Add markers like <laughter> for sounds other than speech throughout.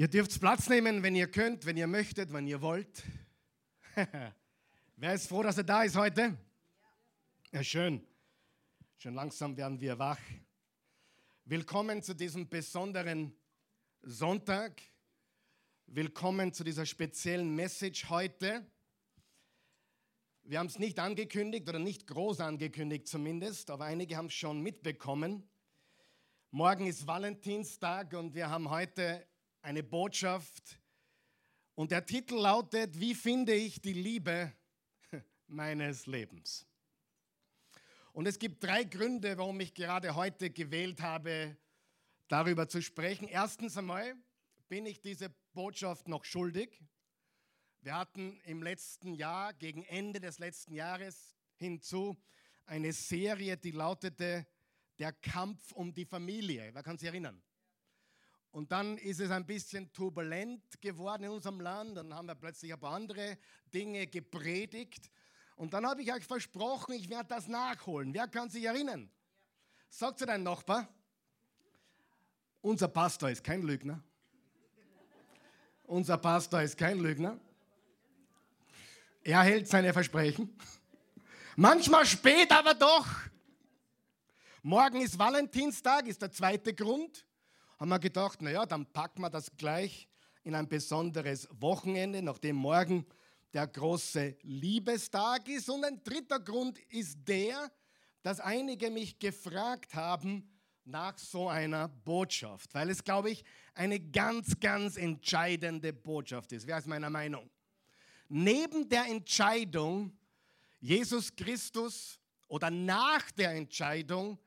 Ihr dürft Platz nehmen, wenn ihr könnt, wenn ihr möchtet, wenn ihr wollt. <laughs> Wer ist froh, dass er da ist heute? Ja, schön. Schon langsam werden wir wach. Willkommen zu diesem besonderen Sonntag. Willkommen zu dieser speziellen Message heute. Wir haben es nicht angekündigt oder nicht groß angekündigt zumindest, aber einige haben es schon mitbekommen. Morgen ist Valentinstag und wir haben heute eine Botschaft und der Titel lautet, wie finde ich die Liebe <laughs> meines Lebens? Und es gibt drei Gründe, warum ich gerade heute gewählt habe, darüber zu sprechen. Erstens einmal bin ich diese Botschaft noch schuldig. Wir hatten im letzten Jahr, gegen Ende des letzten Jahres hinzu, eine Serie, die lautete Der Kampf um die Familie. Wer kann sich erinnern? Und dann ist es ein bisschen turbulent geworden in unserem Land. Dann haben wir plötzlich ein paar andere Dinge gepredigt. Und dann habe ich euch versprochen, ich werde das nachholen. Wer kann sich erinnern? Sagt zu deinem Nachbar, unser Pastor ist kein Lügner. Unser Pastor ist kein Lügner. Er hält seine Versprechen. Manchmal spät, aber doch. Morgen ist Valentinstag, ist der zweite Grund haben wir gedacht, naja, dann packen wir das gleich in ein besonderes Wochenende, nachdem morgen der große Liebestag ist. Und ein dritter Grund ist der, dass einige mich gefragt haben nach so einer Botschaft, weil es, glaube ich, eine ganz, ganz entscheidende Botschaft ist. Wer ist meiner Meinung? Neben der Entscheidung, Jesus Christus oder nach der Entscheidung,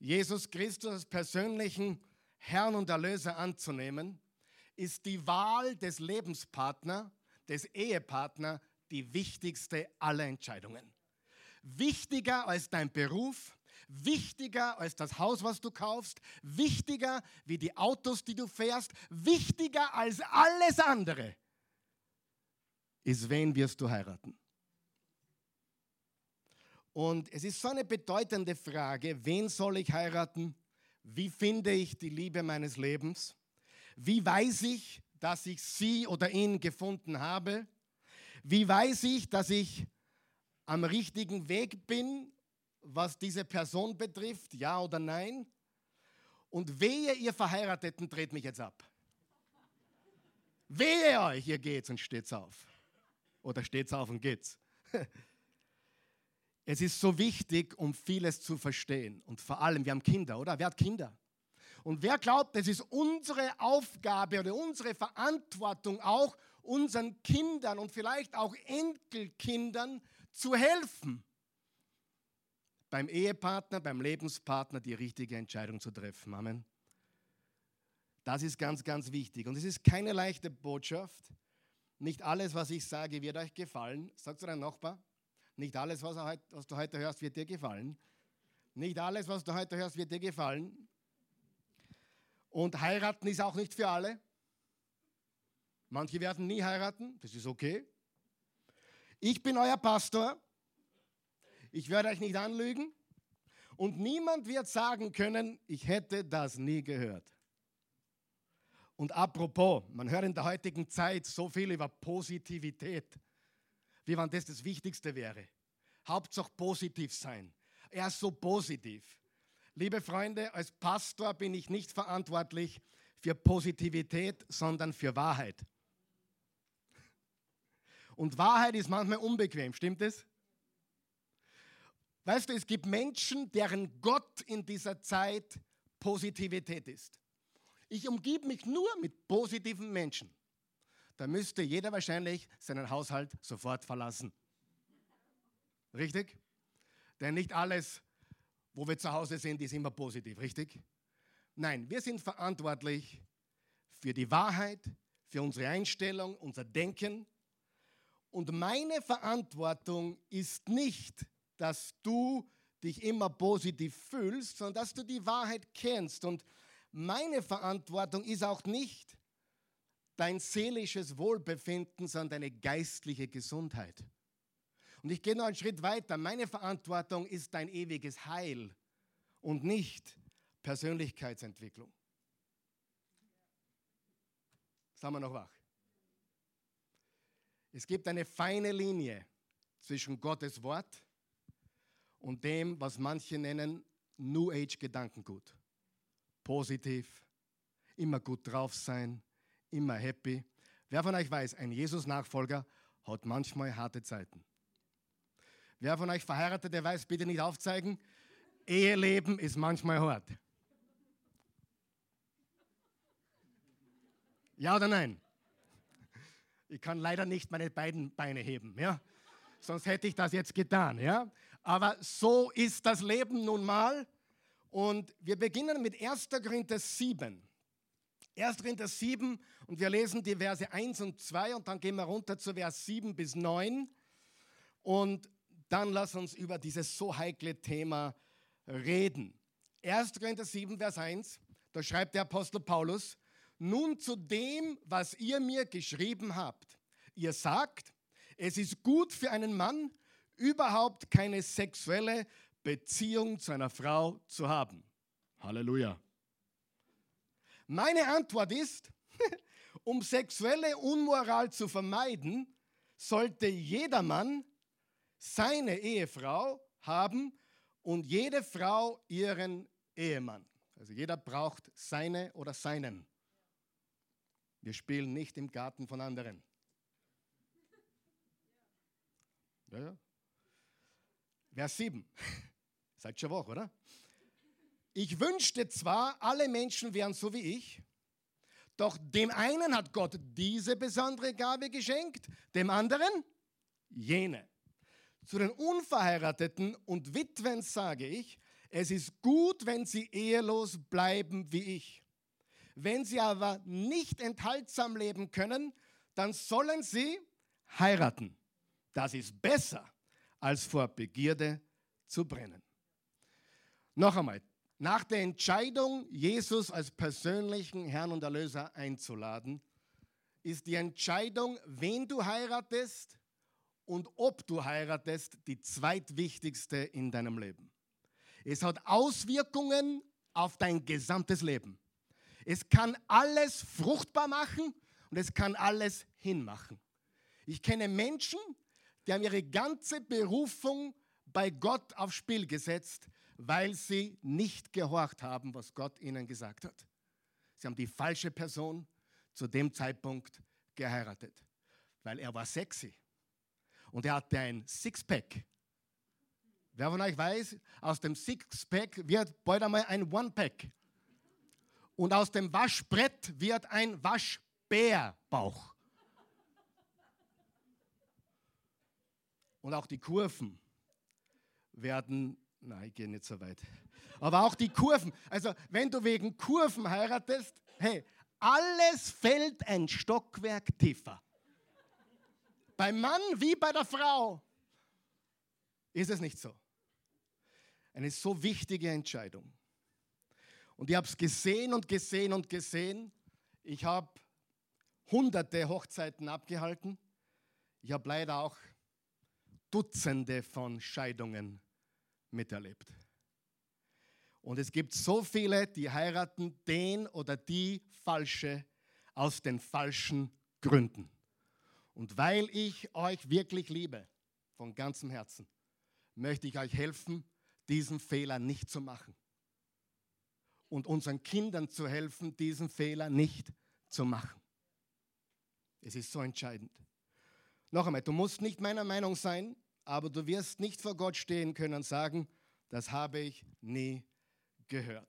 Jesus Christus als persönlichen Herrn und Erlöser anzunehmen, ist die Wahl des Lebenspartner, des Ehepartner die wichtigste aller Entscheidungen. Wichtiger als dein Beruf, wichtiger als das Haus, was du kaufst, wichtiger wie die Autos, die du fährst, wichtiger als alles andere ist, wen wirst du heiraten? Und es ist so eine bedeutende Frage, wen soll ich heiraten? Wie finde ich die Liebe meines Lebens? Wie weiß ich, dass ich sie oder ihn gefunden habe? Wie weiß ich, dass ich am richtigen Weg bin, was diese Person betrifft, ja oder nein? Und wehe, ihr Verheirateten, dreht mich jetzt ab. Wehe euch, ihr geht's und steht's auf. Oder steht's auf und geht's. <laughs> Es ist so wichtig, um vieles zu verstehen. Und vor allem, wir haben Kinder, oder? Wer hat Kinder? Und wer glaubt, es ist unsere Aufgabe oder unsere Verantwortung auch, unseren Kindern und vielleicht auch Enkelkindern zu helfen, beim Ehepartner, beim Lebenspartner die richtige Entscheidung zu treffen. Amen. Das ist ganz, ganz wichtig. Und es ist keine leichte Botschaft. Nicht alles, was ich sage, wird euch gefallen. Sagt zu deinem Nachbar. Nicht alles, was, was du heute hörst, wird dir gefallen. Nicht alles, was du heute hörst, wird dir gefallen. Und heiraten ist auch nicht für alle. Manche werden nie heiraten, das ist okay. Ich bin euer Pastor. Ich werde euch nicht anlügen. Und niemand wird sagen können, ich hätte das nie gehört. Und apropos, man hört in der heutigen Zeit so viel über Positivität wie wenn das das Wichtigste wäre. Hauptsache positiv sein. Er ist so positiv. Liebe Freunde, als Pastor bin ich nicht verantwortlich für Positivität, sondern für Wahrheit. Und Wahrheit ist manchmal unbequem, stimmt es? Weißt du, es gibt Menschen, deren Gott in dieser Zeit Positivität ist. Ich umgib mich nur mit positiven Menschen da müsste jeder wahrscheinlich seinen Haushalt sofort verlassen. Richtig? Denn nicht alles, wo wir zu Hause sind, ist immer positiv, richtig? Nein, wir sind verantwortlich für die Wahrheit, für unsere Einstellung, unser Denken. Und meine Verantwortung ist nicht, dass du dich immer positiv fühlst, sondern dass du die Wahrheit kennst. Und meine Verantwortung ist auch nicht, dein seelisches Wohlbefinden, sondern deine geistliche Gesundheit. Und ich gehe noch einen Schritt weiter. Meine Verantwortung ist dein ewiges Heil und nicht Persönlichkeitsentwicklung. Sind wir noch wach? Es gibt eine feine Linie zwischen Gottes Wort und dem, was manche nennen New Age Gedankengut. Positiv, immer gut drauf sein, immer happy. Wer von euch weiß, ein Jesus-Nachfolger hat manchmal harte Zeiten. Wer von euch verheiratet, der weiß, bitte nicht aufzeigen. Eheleben ist manchmal hart. Ja oder nein? Ich kann leider nicht meine beiden Beine heben, ja? Sonst hätte ich das jetzt getan, ja? Aber so ist das Leben nun mal. Und wir beginnen mit 1. Korinther 7. 1. Korinther 7 und wir lesen die Verse 1 und 2 und dann gehen wir runter zu Vers 7 bis 9. Und dann lass uns über dieses so heikle Thema reden. 1. Korinther 7, Vers 1, da schreibt der Apostel Paulus, nun zu dem, was ihr mir geschrieben habt. Ihr sagt, es ist gut für einen Mann, überhaupt keine sexuelle Beziehung zu einer Frau zu haben. Halleluja. Meine Antwort ist, <laughs> um sexuelle Unmoral zu vermeiden, sollte jeder Mann seine Ehefrau haben und jede Frau ihren Ehemann. Also jeder braucht seine oder seinen. Wir spielen nicht im Garten von anderen. Ja, ja. Vers 7. <laughs> Seid schon wach, oder? Ich wünschte zwar, alle Menschen wären so wie ich, doch dem einen hat Gott diese besondere Gabe geschenkt, dem anderen jene. Zu den Unverheirateten und Witwen sage ich, es ist gut, wenn sie ehelos bleiben wie ich. Wenn sie aber nicht enthaltsam leben können, dann sollen sie heiraten. Das ist besser, als vor Begierde zu brennen. Noch einmal, nach der Entscheidung, Jesus als persönlichen Herrn und Erlöser einzuladen, ist die Entscheidung, wen du heiratest und ob du heiratest, die zweitwichtigste in deinem Leben. Es hat Auswirkungen auf dein gesamtes Leben. Es kann alles fruchtbar machen und es kann alles hinmachen. Ich kenne Menschen, die haben ihre ganze Berufung bei Gott aufs Spiel gesetzt, weil sie nicht gehorcht haben, was Gott ihnen gesagt hat. Sie haben die falsche Person zu dem Zeitpunkt geheiratet, weil er war sexy und er hatte ein Sixpack. Wer von euch weiß, aus dem Sixpack wird bald einmal ein One-Pack. Und aus dem Waschbrett wird ein Waschbärbauch. Und auch die Kurven werden, nein, ich gehe nicht so weit. Aber auch die Kurven, also wenn du wegen Kurven heiratest, hey, alles fällt ein Stockwerk tiefer. Beim Mann wie bei der Frau ist es nicht so. Eine so wichtige Entscheidung. Und ich habe es gesehen und gesehen und gesehen. Ich habe hunderte Hochzeiten abgehalten. Ich habe leider auch Dutzende von Scheidungen miterlebt. Und es gibt so viele, die heiraten den oder die Falsche aus den falschen Gründen. Und weil ich euch wirklich liebe, von ganzem Herzen, möchte ich euch helfen, diesen Fehler nicht zu machen. Und unseren Kindern zu helfen, diesen Fehler nicht zu machen. Es ist so entscheidend. Noch einmal, du musst nicht meiner Meinung sein, aber du wirst nicht vor Gott stehen können und sagen, das habe ich nie gehört.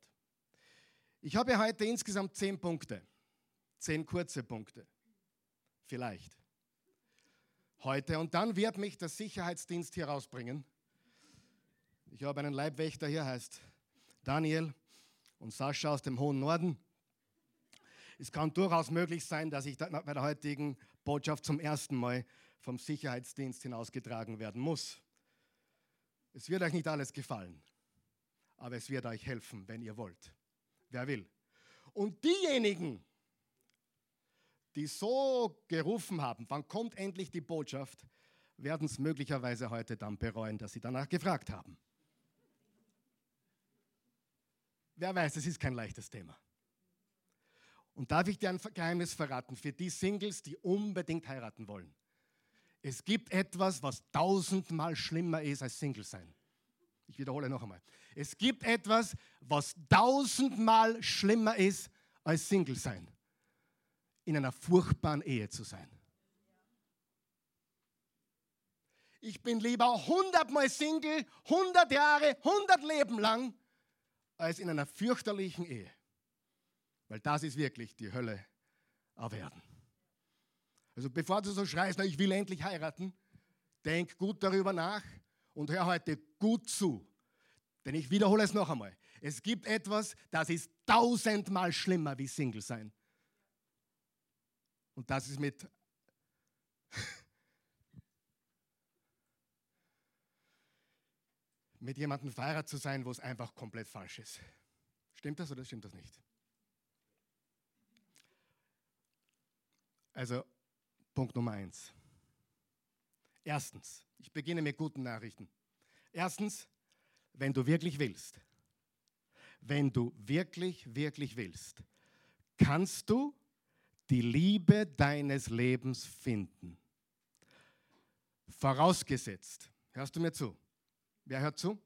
Ich habe heute insgesamt zehn Punkte, zehn kurze Punkte, vielleicht. Heute und dann wird mich der Sicherheitsdienst hier rausbringen. Ich habe einen Leibwächter hier, heißt Daniel und Sascha aus dem hohen Norden. Es kann durchaus möglich sein, dass ich bei der heutigen Botschaft zum ersten Mal vom Sicherheitsdienst hinausgetragen werden muss. Es wird euch nicht alles gefallen, aber es wird euch helfen, wenn ihr wollt. Wer will? Und diejenigen, die so gerufen haben, wann kommt endlich die Botschaft, werden es möglicherweise heute dann bereuen, dass sie danach gefragt haben. Wer weiß, es ist kein leichtes Thema. Und darf ich dir ein Geheimnis verraten für die Singles, die unbedingt heiraten wollen? Es gibt etwas, was tausendmal schlimmer ist als Single sein. Ich wiederhole noch einmal. Es gibt etwas, was tausendmal schlimmer ist als Single sein. In einer furchtbaren Ehe zu sein. Ich bin lieber hundertmal Single, hundert Jahre, hundert Leben lang, als in einer fürchterlichen Ehe. Weil das ist wirklich die Hölle auf Erden. Also bevor du so schreist, na, ich will endlich heiraten, denk gut darüber nach und hör heute gut zu. Denn ich wiederhole es noch einmal. Es gibt etwas, das ist tausendmal schlimmer wie Single sein. Und das ist mit <laughs> mit jemandem verheiratet zu sein, wo es einfach komplett falsch ist. Stimmt das oder stimmt das nicht? Also Punkt Nummer eins. Erstens, ich beginne mit guten Nachrichten. Erstens, wenn du wirklich willst, wenn du wirklich, wirklich willst, kannst du die Liebe deines Lebens finden. Vorausgesetzt, hörst du mir zu? Wer hört zu?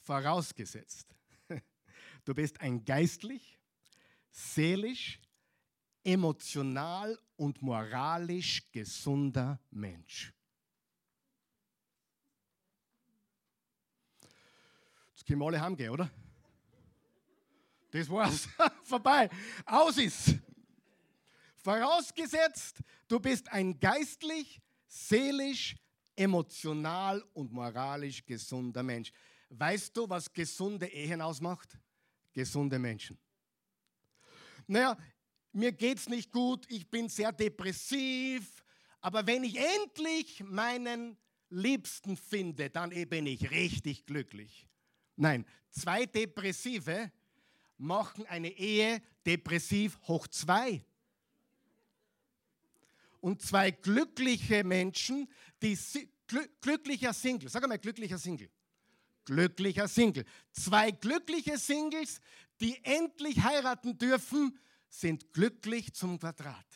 Vorausgesetzt, <laughs> du bist ein geistlich, seelisch, emotional und moralisch gesunder Mensch. Jetzt können wir alle heimgehen, oder? Das war's. <laughs> Vorbei. Aus ist. Vorausgesetzt, du bist ein geistlich, seelisch, emotional und moralisch gesunder Mensch. Weißt du, was gesunde Ehen ausmacht? Gesunde Menschen. Naja, mir geht es nicht gut, ich bin sehr depressiv, aber wenn ich endlich meinen Liebsten finde, dann bin ich richtig glücklich. Nein, zwei Depressive machen eine Ehe depressiv hoch zwei. Und zwei glückliche Menschen, die glücklicher Single, sag mal glücklicher Single. Glücklicher Single. Zwei glückliche Singles, die endlich heiraten dürfen, sind glücklich zum Quadrat.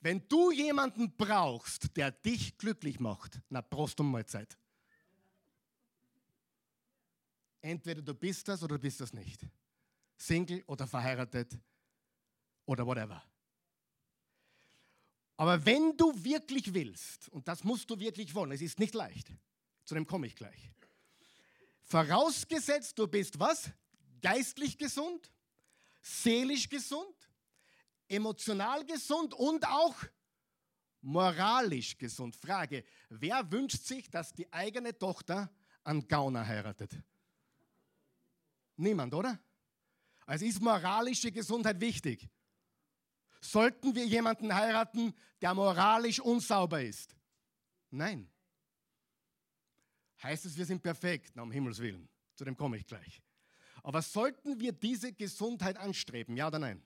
Wenn du jemanden brauchst, der dich glücklich macht, na Prost und Mahlzeit. Entweder du bist das oder du bist das nicht. Single oder verheiratet oder whatever. Aber wenn du wirklich willst, und das musst du wirklich wollen, es ist nicht leicht, zu dem komme ich gleich. Vorausgesetzt, du bist was? Geistlich gesund, seelisch gesund, emotional gesund und auch moralisch gesund. Frage, wer wünscht sich, dass die eigene Tochter einen Gauner heiratet? Niemand, oder? Also ist moralische Gesundheit wichtig. Sollten wir jemanden heiraten, der moralisch unsauber ist? Nein. Heißt es, wir sind perfekt? Na, um Himmels Willen. Zu dem komme ich gleich. Aber sollten wir diese Gesundheit anstreben? Ja oder nein?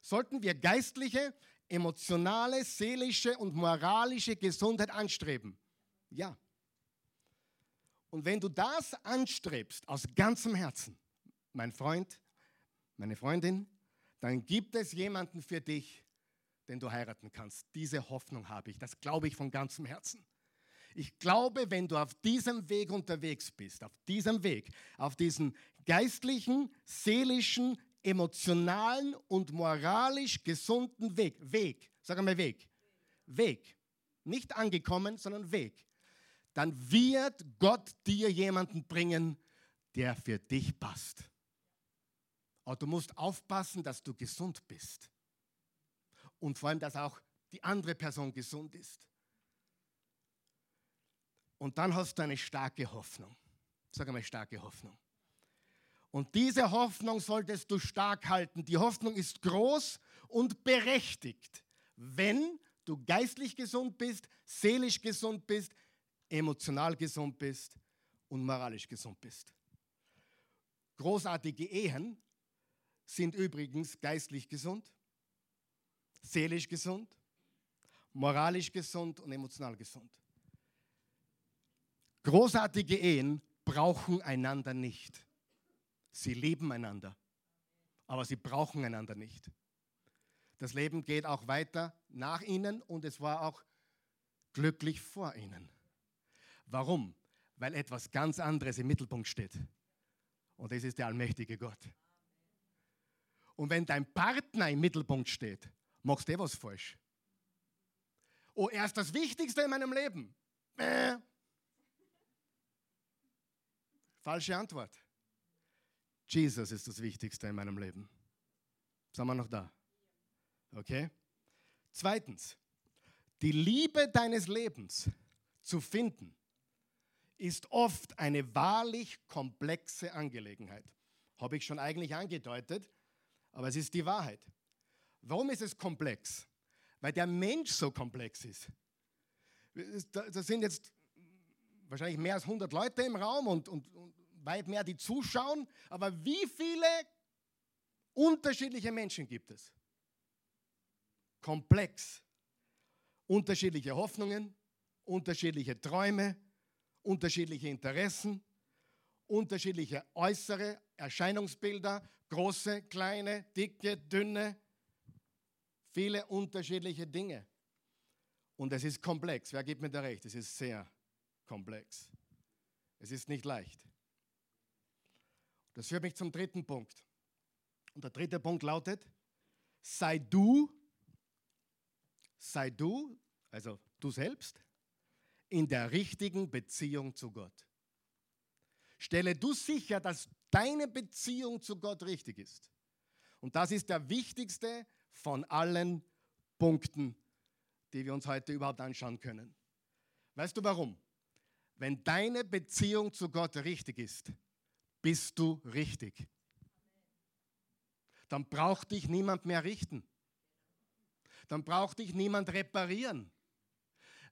Sollten wir geistliche, emotionale, seelische und moralische Gesundheit anstreben? Ja. Und wenn du das anstrebst aus ganzem Herzen, mein Freund, meine Freundin, dann gibt es jemanden für dich, den du heiraten kannst. Diese Hoffnung habe ich, das glaube ich von ganzem Herzen. Ich glaube, wenn du auf diesem Weg unterwegs bist, auf diesem Weg, auf diesen geistlichen, seelischen, emotionalen und moralisch gesunden Weg, Weg, sag mal Weg, Weg, nicht angekommen, sondern Weg, dann wird Gott dir jemanden bringen, der für dich passt. Aber du musst aufpassen, dass du gesund bist. Und vor allem, dass auch die andere Person gesund ist. Und dann hast du eine starke Hoffnung. Sag einmal starke Hoffnung. Und diese Hoffnung solltest du stark halten. Die Hoffnung ist groß und berechtigt, wenn du geistlich gesund bist, seelisch gesund bist, emotional gesund bist und moralisch gesund bist. Großartige Ehen sind übrigens geistlich gesund, seelisch gesund, moralisch gesund und emotional gesund. Großartige Ehen brauchen einander nicht. Sie lieben einander. aber sie brauchen einander nicht. Das Leben geht auch weiter nach ihnen und es war auch glücklich vor ihnen. Warum? Weil etwas ganz anderes im Mittelpunkt steht. Und das ist der allmächtige Gott. Und wenn dein Partner im Mittelpunkt steht, machst du eh was falsch. Oh, er ist das Wichtigste in meinem Leben. Äh. Falsche Antwort. Jesus ist das Wichtigste in meinem Leben. Sind wir noch da? Okay? Zweitens, die Liebe deines Lebens zu finden, ist oft eine wahrlich komplexe Angelegenheit. Habe ich schon eigentlich angedeutet, aber es ist die Wahrheit. Warum ist es komplex? Weil der Mensch so komplex ist. Da sind jetzt wahrscheinlich mehr als 100 Leute im Raum und, und, und weit mehr, die zuschauen. Aber wie viele unterschiedliche Menschen gibt es? Komplex. Unterschiedliche Hoffnungen, unterschiedliche Träume, unterschiedliche Interessen, unterschiedliche äußere Erscheinungsbilder, große, kleine, dicke, dünne, viele unterschiedliche Dinge. Und es ist komplex. Wer gibt mir da recht? Es ist sehr komplex. Es ist nicht leicht. Das führt mich zum dritten Punkt. Und der dritte Punkt lautet, sei du, sei du, also du selbst, in der richtigen Beziehung zu Gott. Stelle du sicher, dass deine Beziehung zu Gott richtig ist. Und das ist der wichtigste von allen Punkten, die wir uns heute überhaupt anschauen können. Weißt du warum? Wenn deine Beziehung zu Gott richtig ist, bist du richtig. Dann braucht dich niemand mehr richten. Dann braucht dich niemand reparieren.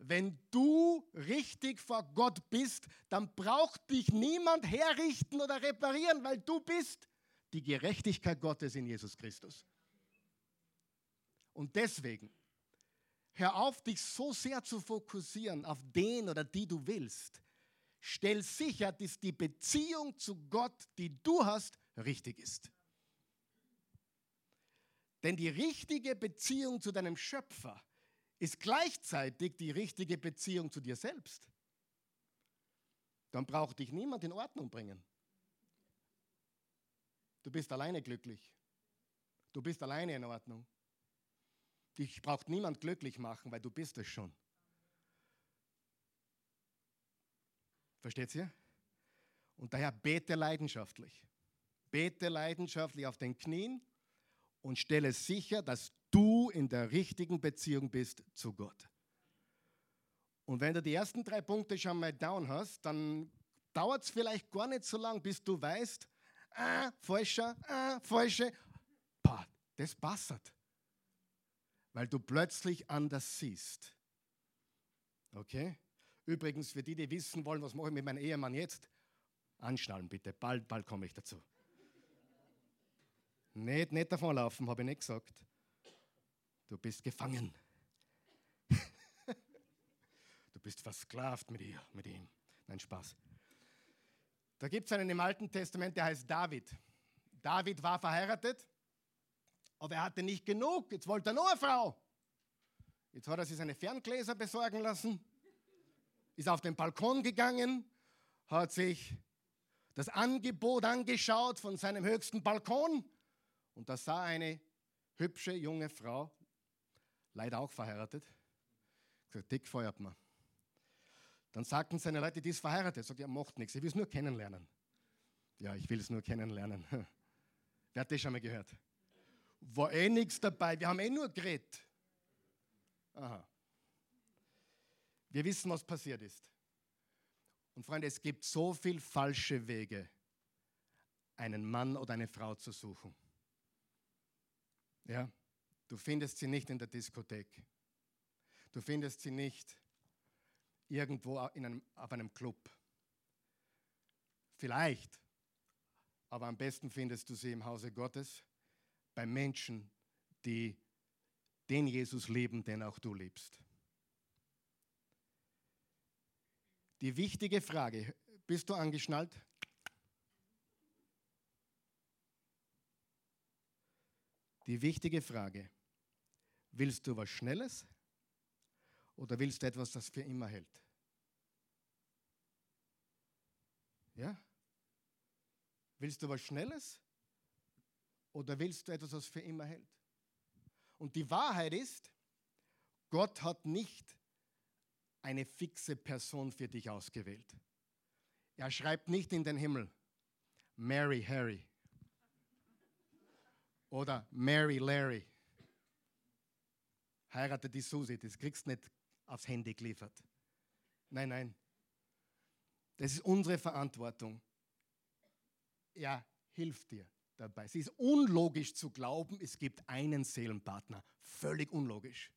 Wenn du richtig vor Gott bist, dann braucht dich niemand herrichten oder reparieren, weil du bist die Gerechtigkeit Gottes in Jesus Christus. Und deswegen, hör auf, dich so sehr zu fokussieren auf den oder die du willst, stell sicher, dass die Beziehung zu Gott, die du hast, richtig ist. Denn die richtige Beziehung zu deinem Schöpfer ist gleichzeitig die richtige Beziehung zu dir selbst. Dann braucht dich niemand in Ordnung bringen. Du bist alleine glücklich. Du bist alleine in Ordnung. Dich braucht niemand glücklich machen, weil du bist es schon. Versteht ihr? Und daher bete leidenschaftlich. Bete leidenschaftlich auf den Knien und stelle sicher, dass du in der richtigen Beziehung bist zu Gott. Und wenn du die ersten drei Punkte schon mal down hast, dann dauert es vielleicht gar nicht so lang, bis du weißt, ah, falscher, ah, falsche. Pah, das passt. Weil du plötzlich anders siehst. Okay? Übrigens, für die, die wissen wollen, was mache ich mit meinem Ehemann jetzt, anschnallen bitte, bald, bald komme ich dazu. nicht, nicht davonlaufen, habe ich nicht gesagt. Du bist gefangen. <laughs> du bist versklavt mit ihr, mit ihm. Nein, Spaß. Da gibt es einen im Alten Testament, der heißt David. David war verheiratet, aber er hatte nicht genug. Jetzt wollte er noch eine Frau. Jetzt hat er sich seine Ferngläser besorgen lassen ist auf den Balkon gegangen, hat sich das Angebot angeschaut von seinem höchsten Balkon und da sah eine hübsche junge Frau, leider auch verheiratet, gesagt, dick feuert man. Dann sagten seine Leute, die ist verheiratet, sagt, ja, macht nichts, ich will es nur kennenlernen. Ja, ich will es nur kennenlernen. <laughs> Wer hat das schon mal gehört? War eh nichts dabei, wir haben eh nur geredet. Aha. Wir wissen, was passiert ist. Und Freunde, es gibt so viele falsche Wege, einen Mann oder eine Frau zu suchen. Ja, du findest sie nicht in der Diskothek. Du findest sie nicht irgendwo in einem, auf einem Club. Vielleicht, aber am besten findest du sie im Hause Gottes, bei Menschen, die den Jesus lieben, den auch du liebst. Die wichtige Frage, bist du angeschnallt? Die wichtige Frage, willst du was Schnelles oder willst du etwas, das für immer hält? Ja? Willst du was Schnelles oder willst du etwas, was für immer hält? Und die Wahrheit ist, Gott hat nicht eine fixe Person für dich ausgewählt. Er schreibt nicht in den Himmel, Mary Harry oder Mary Larry. Heirate die Susi, das kriegst du nicht aufs Handy geliefert. Nein, nein. Das ist unsere Verantwortung. Er hilft dir dabei. Es ist unlogisch zu glauben, es gibt einen Seelenpartner. Völlig unlogisch.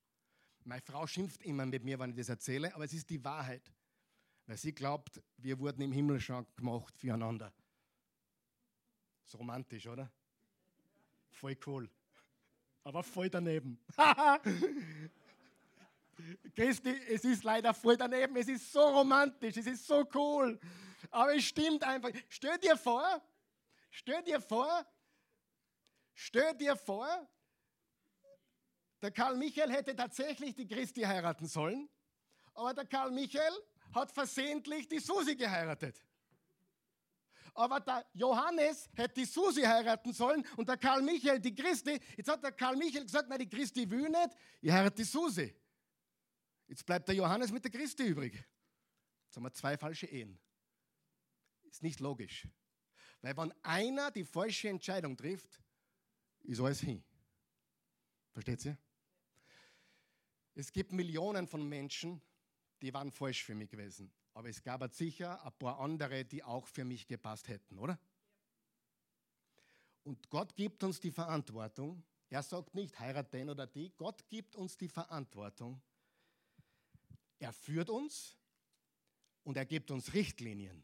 Meine Frau schimpft immer mit mir, wenn ich das erzähle, aber es ist die Wahrheit. Weil sie glaubt, wir wurden im Himmel schon gemacht füreinander. So romantisch, oder? Voll cool. Aber voll daneben. <laughs> Christi, es ist leider voll daneben. Es ist so romantisch, es ist so cool. Aber es stimmt einfach. Stell dir vor, stell dir vor, stell dir vor, der Karl Michael hätte tatsächlich die Christi heiraten sollen, aber der Karl Michael hat versehentlich die Susi geheiratet. Aber der Johannes hätte die Susi heiraten sollen und der Karl Michael die Christi. Jetzt hat der Karl Michael gesagt, nein, die Christi will nicht, ich heirate die Susi. Jetzt bleibt der Johannes mit der Christi übrig. Jetzt haben wir zwei falsche Ehen. Ist nicht logisch. Weil wenn einer die falsche Entscheidung trifft, ist alles hin. Versteht ihr? Es gibt Millionen von Menschen, die waren falsch für mich gewesen. Aber es gab sicher ein paar andere, die auch für mich gepasst hätten, oder? Und Gott gibt uns die Verantwortung. Er sagt nicht, heirat den oder die. Gott gibt uns die Verantwortung. Er führt uns und er gibt uns Richtlinien.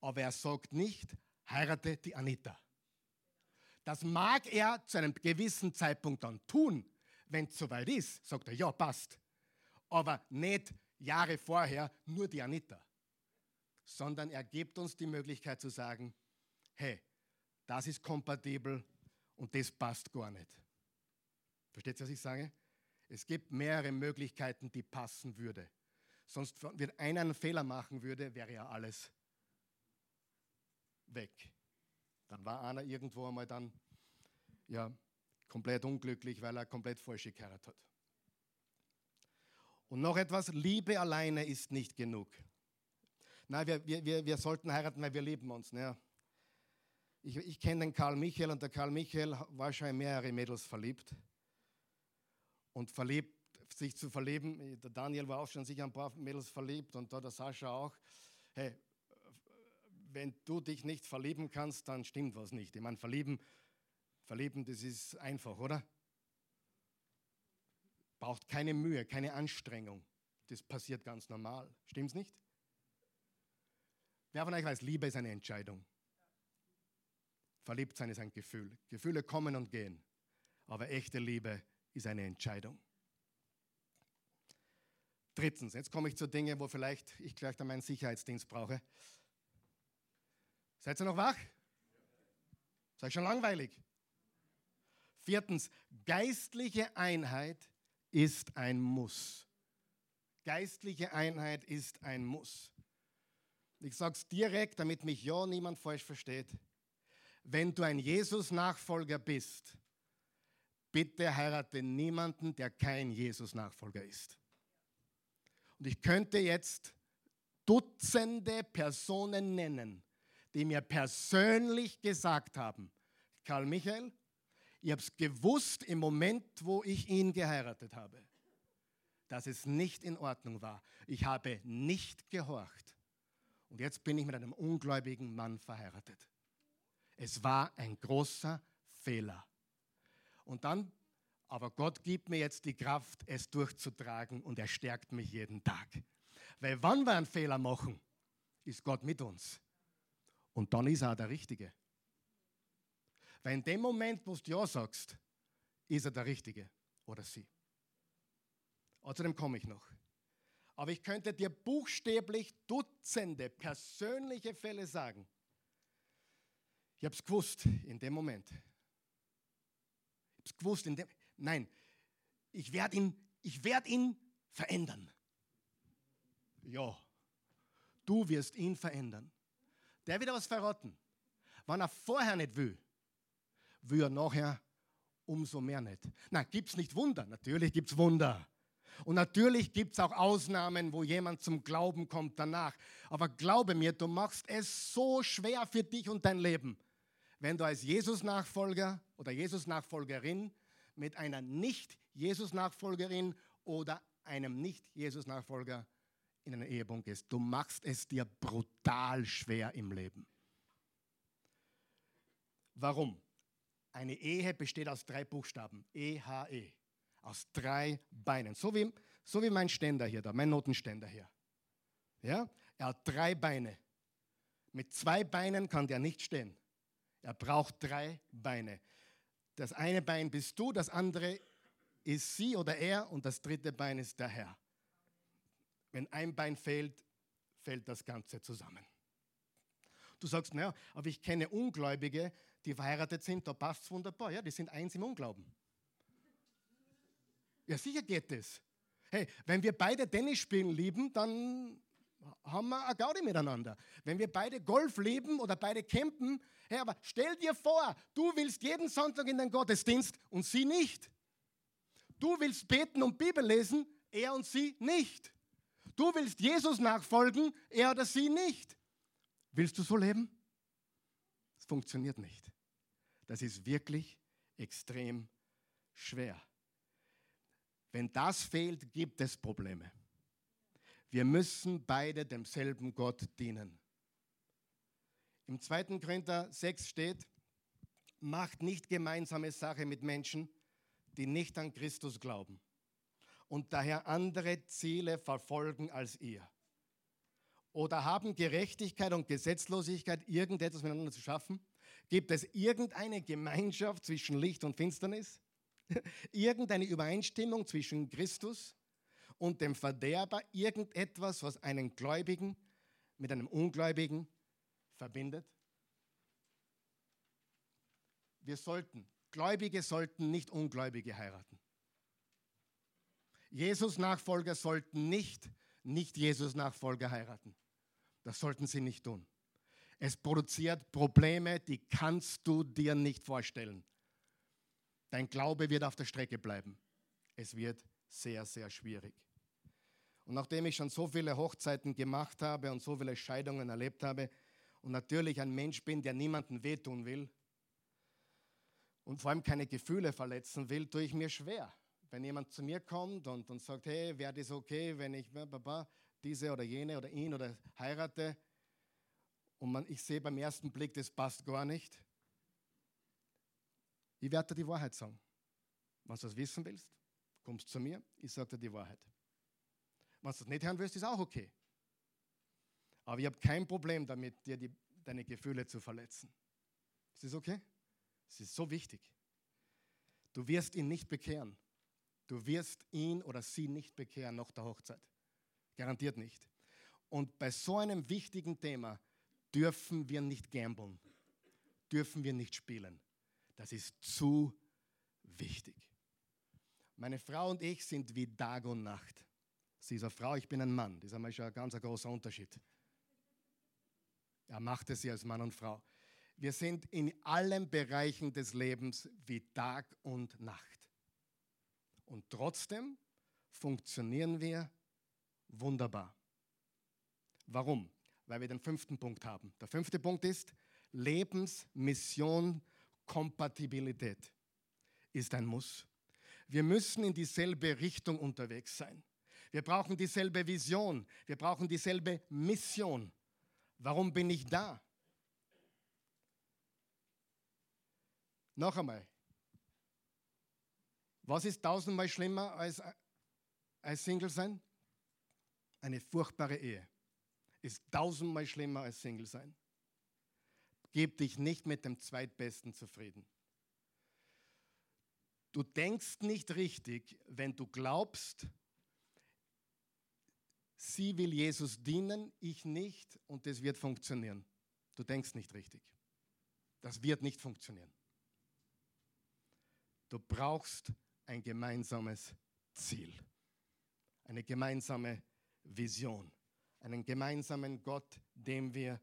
Aber er sagt nicht, heirate die Anita. Das mag er zu einem gewissen Zeitpunkt dann tun. Wenn es soweit ist, sagt er, ja, passt. Aber nicht Jahre vorher nur die Anita, sondern er gibt uns die Möglichkeit zu sagen, hey, das ist kompatibel und das passt gar nicht. Versteht ihr, was ich sage? Es gibt mehrere Möglichkeiten, die passen würde. Sonst, wenn einer einen Fehler machen würde, wäre ja alles weg. Dann war einer irgendwo einmal dann ja, komplett unglücklich, weil er komplett falsch geheiratet hat. Und noch etwas, Liebe alleine ist nicht genug. Nein, wir, wir, wir sollten heiraten, weil wir lieben uns. Ne? Ich, ich kenne den Karl Michael und der Karl Michael war schon in mehrere Mädels verliebt. Und verliebt, sich zu verlieben, der Daniel war auch schon sicher ein paar Mädels verliebt und da der Sascha auch. Hey, wenn du dich nicht verlieben kannst, dann stimmt was nicht. Ich meine, verlieben, verlieben, das ist einfach, oder? Braucht keine Mühe, keine Anstrengung. Das passiert ganz normal. Stimmt's nicht? Wer von euch weiß, Liebe ist eine Entscheidung. Verliebt sein ist ein Gefühl. Gefühle kommen und gehen. Aber echte Liebe ist eine Entscheidung. Drittens, jetzt komme ich zu Dingen, wo vielleicht ich gleich dann meinen Sicherheitsdienst brauche. Seid ihr noch wach? Seid schon langweilig? Viertens, geistliche Einheit ist ein Muss. Geistliche Einheit ist ein Muss. Ich sage es direkt, damit mich ja niemand falsch versteht. Wenn du ein Jesus-Nachfolger bist, bitte heirate niemanden, der kein Jesus-Nachfolger ist. Und ich könnte jetzt Dutzende Personen nennen, die mir persönlich gesagt haben, Karl Michael, ich habe es gewusst im Moment, wo ich ihn geheiratet habe, dass es nicht in Ordnung war. Ich habe nicht gehorcht. Und jetzt bin ich mit einem ungläubigen Mann verheiratet. Es war ein großer Fehler. Und dann, aber Gott gibt mir jetzt die Kraft, es durchzutragen und er stärkt mich jeden Tag. Weil wann wir einen Fehler machen, ist Gott mit uns. Und dann ist er der Richtige. Weil in dem Moment, wo du Ja sagst, ist er der Richtige oder sie. Außerdem komme ich noch. Aber ich könnte dir buchstäblich Dutzende persönliche Fälle sagen. Ich habe es gewusst in dem Moment. hab's gewusst. In dem, nein, ich werde ihn, ich werd ihn verändern. Ja, du wirst ihn verändern. Der wird was verraten. Wenn er vorher nicht will, will er nachher umso mehr nicht. Na, gibt es nicht Wunder? Natürlich gibt es Wunder. Und natürlich gibt es auch Ausnahmen, wo jemand zum Glauben kommt danach. Aber glaube mir, du machst es so schwer für dich und dein Leben, wenn du als Jesus-Nachfolger oder Jesus-Nachfolgerin mit einer Nicht-Jesus-Nachfolgerin oder einem Nicht-Jesus-Nachfolger in eine Ehebund gehst. Du machst es dir brutal schwer im Leben. Warum? Eine Ehe besteht aus drei Buchstaben. E-H-E. -E. Aus drei Beinen. So wie, so wie mein Ständer hier da, mein Notenständer hier. Ja? Er hat drei Beine. Mit zwei Beinen kann der nicht stehen. Er braucht drei Beine. Das eine Bein bist du, das andere ist sie oder er und das dritte Bein ist der Herr. Wenn ein Bein fehlt, fällt das Ganze zusammen. Du sagst, naja, aber ich kenne Ungläubige, die verheiratet sind, da passt es wunderbar. Ja, die sind eins im Unglauben. Ja, sicher geht es. Hey, wenn wir beide Tennis spielen lieben, dann haben wir eine Gaudi miteinander. Wenn wir beide Golf lieben oder beide campen, hey, aber stell dir vor, du willst jeden Sonntag in den Gottesdienst und sie nicht. Du willst beten und Bibel lesen, er und sie nicht. Du willst Jesus nachfolgen, er oder sie nicht. Willst du so leben? Es funktioniert nicht. Das ist wirklich extrem schwer. Wenn das fehlt, gibt es Probleme. Wir müssen beide demselben Gott dienen. Im 2. Korinther 6 steht, macht nicht gemeinsame Sache mit Menschen, die nicht an Christus glauben und daher andere Ziele verfolgen als ihr. Oder haben Gerechtigkeit und Gesetzlosigkeit irgendetwas miteinander zu schaffen? Gibt es irgendeine Gemeinschaft zwischen Licht und Finsternis? <laughs> Irgendeine Übereinstimmung zwischen Christus und dem Verderber? Irgendetwas, was einen Gläubigen mit einem Ungläubigen verbindet? Wir sollten, Gläubige sollten nicht Ungläubige heiraten. Jesus-Nachfolger sollten nicht Nicht-Jesus-Nachfolger heiraten. Das sollten sie nicht tun. Es produziert Probleme, die kannst du dir nicht vorstellen. Dein Glaube wird auf der Strecke bleiben. Es wird sehr, sehr schwierig. Und nachdem ich schon so viele Hochzeiten gemacht habe und so viele Scheidungen erlebt habe und natürlich ein Mensch bin, der niemandem wehtun will und vor allem keine Gefühle verletzen will, tue ich mir schwer wenn jemand zu mir kommt und, und sagt, hey, wäre das okay, wenn ich diese oder jene oder ihn oder heirate und man, ich sehe beim ersten Blick, das passt gar nicht, ich werde dir die Wahrheit sagen. Wenn du das wissen willst, kommst zu mir, ich sage dir die Wahrheit. Wenn du das nicht hören willst, ist auch okay. Aber ich habe kein Problem damit, dir die, deine Gefühle zu verletzen. Ist das okay? Es ist so wichtig. Du wirst ihn nicht bekehren. Du wirst ihn oder sie nicht bekehren nach der Hochzeit. Garantiert nicht. Und bei so einem wichtigen Thema dürfen wir nicht gamblen, dürfen wir nicht spielen. Das ist zu wichtig. Meine Frau und ich sind wie Tag und Nacht. Sie ist eine Frau, ich bin ein Mann. Das ist einmal schon ein ganz großer Unterschied. Er macht es als Mann und Frau. Wir sind in allen Bereichen des Lebens wie Tag und Nacht. Und trotzdem funktionieren wir wunderbar. Warum? Weil wir den fünften Punkt haben. Der fünfte Punkt ist Lebensmission, Kompatibilität ist ein Muss. Wir müssen in dieselbe Richtung unterwegs sein. Wir brauchen dieselbe Vision. Wir brauchen dieselbe Mission. Warum bin ich da? Noch einmal, was ist tausendmal schlimmer als, als Single sein? Eine furchtbare Ehe ist tausendmal schlimmer als Single sein. Gib dich nicht mit dem Zweitbesten zufrieden. Du denkst nicht richtig, wenn du glaubst, sie will Jesus dienen, ich nicht und es wird funktionieren. Du denkst nicht richtig. Das wird nicht funktionieren. Du brauchst ein gemeinsames Ziel, eine gemeinsame Vision, einen gemeinsamen Gott, dem wir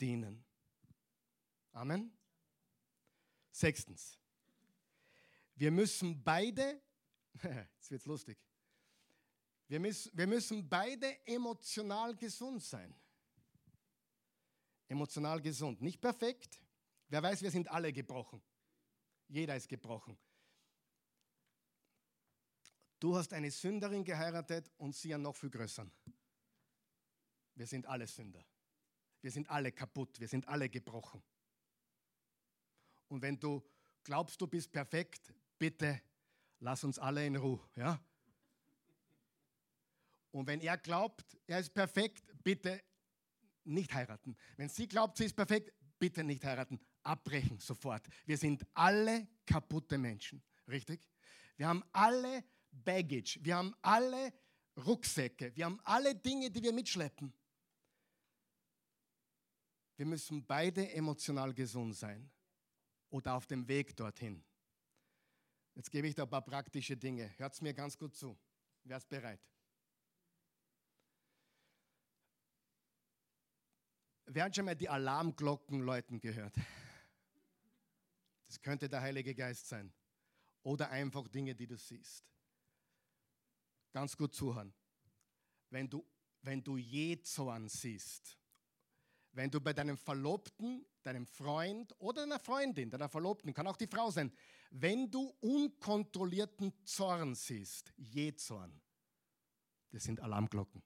dienen. Amen. Sechstens, wir müssen beide, <laughs> jetzt wird es lustig, wir müssen, wir müssen beide emotional gesund sein. Emotional gesund, nicht perfekt. Wer weiß, wir sind alle gebrochen. Jeder ist gebrochen. Du hast eine Sünderin geheiratet und sie einen noch viel größeren. Wir sind alle Sünder. Wir sind alle kaputt. Wir sind alle gebrochen. Und wenn du glaubst, du bist perfekt, bitte lass uns alle in Ruhe. Ja? Und wenn er glaubt, er ist perfekt, bitte nicht heiraten. Wenn sie glaubt, sie ist perfekt, bitte nicht heiraten. Abbrechen sofort. Wir sind alle kaputte Menschen. Richtig? Wir haben alle Baggage. Wir haben alle Rucksäcke. Wir haben alle Dinge, die wir mitschleppen. Wir müssen beide emotional gesund sein oder auf dem Weg dorthin. Jetzt gebe ich da ein paar praktische Dinge. Hört es mir ganz gut zu. Wer ist bereit? Wer hat schon mal die Alarmglocken läuten gehört? Das könnte der Heilige Geist sein. Oder einfach Dinge, die du siehst. Ganz gut zuhören. Wenn du, wenn du Jezorn siehst, wenn du bei deinem Verlobten, deinem Freund oder deiner Freundin, deiner Verlobten, kann auch die Frau sein, wenn du unkontrollierten Zorn siehst, Jezorn, das sind Alarmglocken.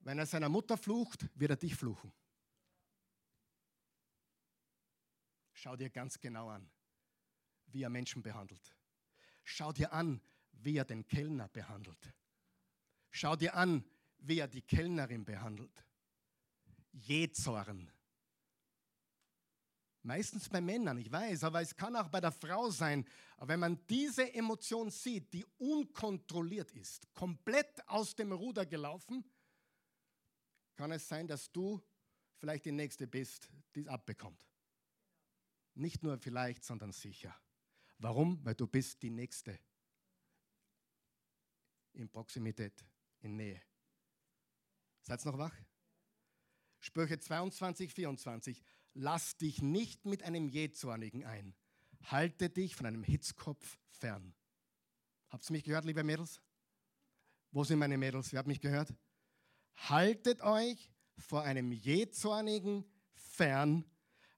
Wenn er seiner Mutter flucht, wird er dich fluchen. Schau dir ganz genau an, wie er Menschen behandelt. Schau dir an, wie er den Kellner behandelt. Schau dir an, wie er die Kellnerin behandelt. Jezorn. Meistens bei Männern, ich weiß, aber es kann auch bei der Frau sein. Aber wenn man diese Emotion sieht, die unkontrolliert ist, komplett aus dem Ruder gelaufen, kann es sein, dass du vielleicht die Nächste bist, die es abbekommt. Nicht nur vielleicht, sondern sicher. Warum? Weil du bist die Nächste in Proximität in Nähe. Seid noch wach? Sprüche 22, 24. Lass dich nicht mit einem Jezornigen ein. Halte dich von einem Hitzkopf fern. Habt ihr mich gehört, liebe Mädels? Wo sind meine Mädels? Wer hat mich gehört? Haltet euch vor einem Jezornigen fern.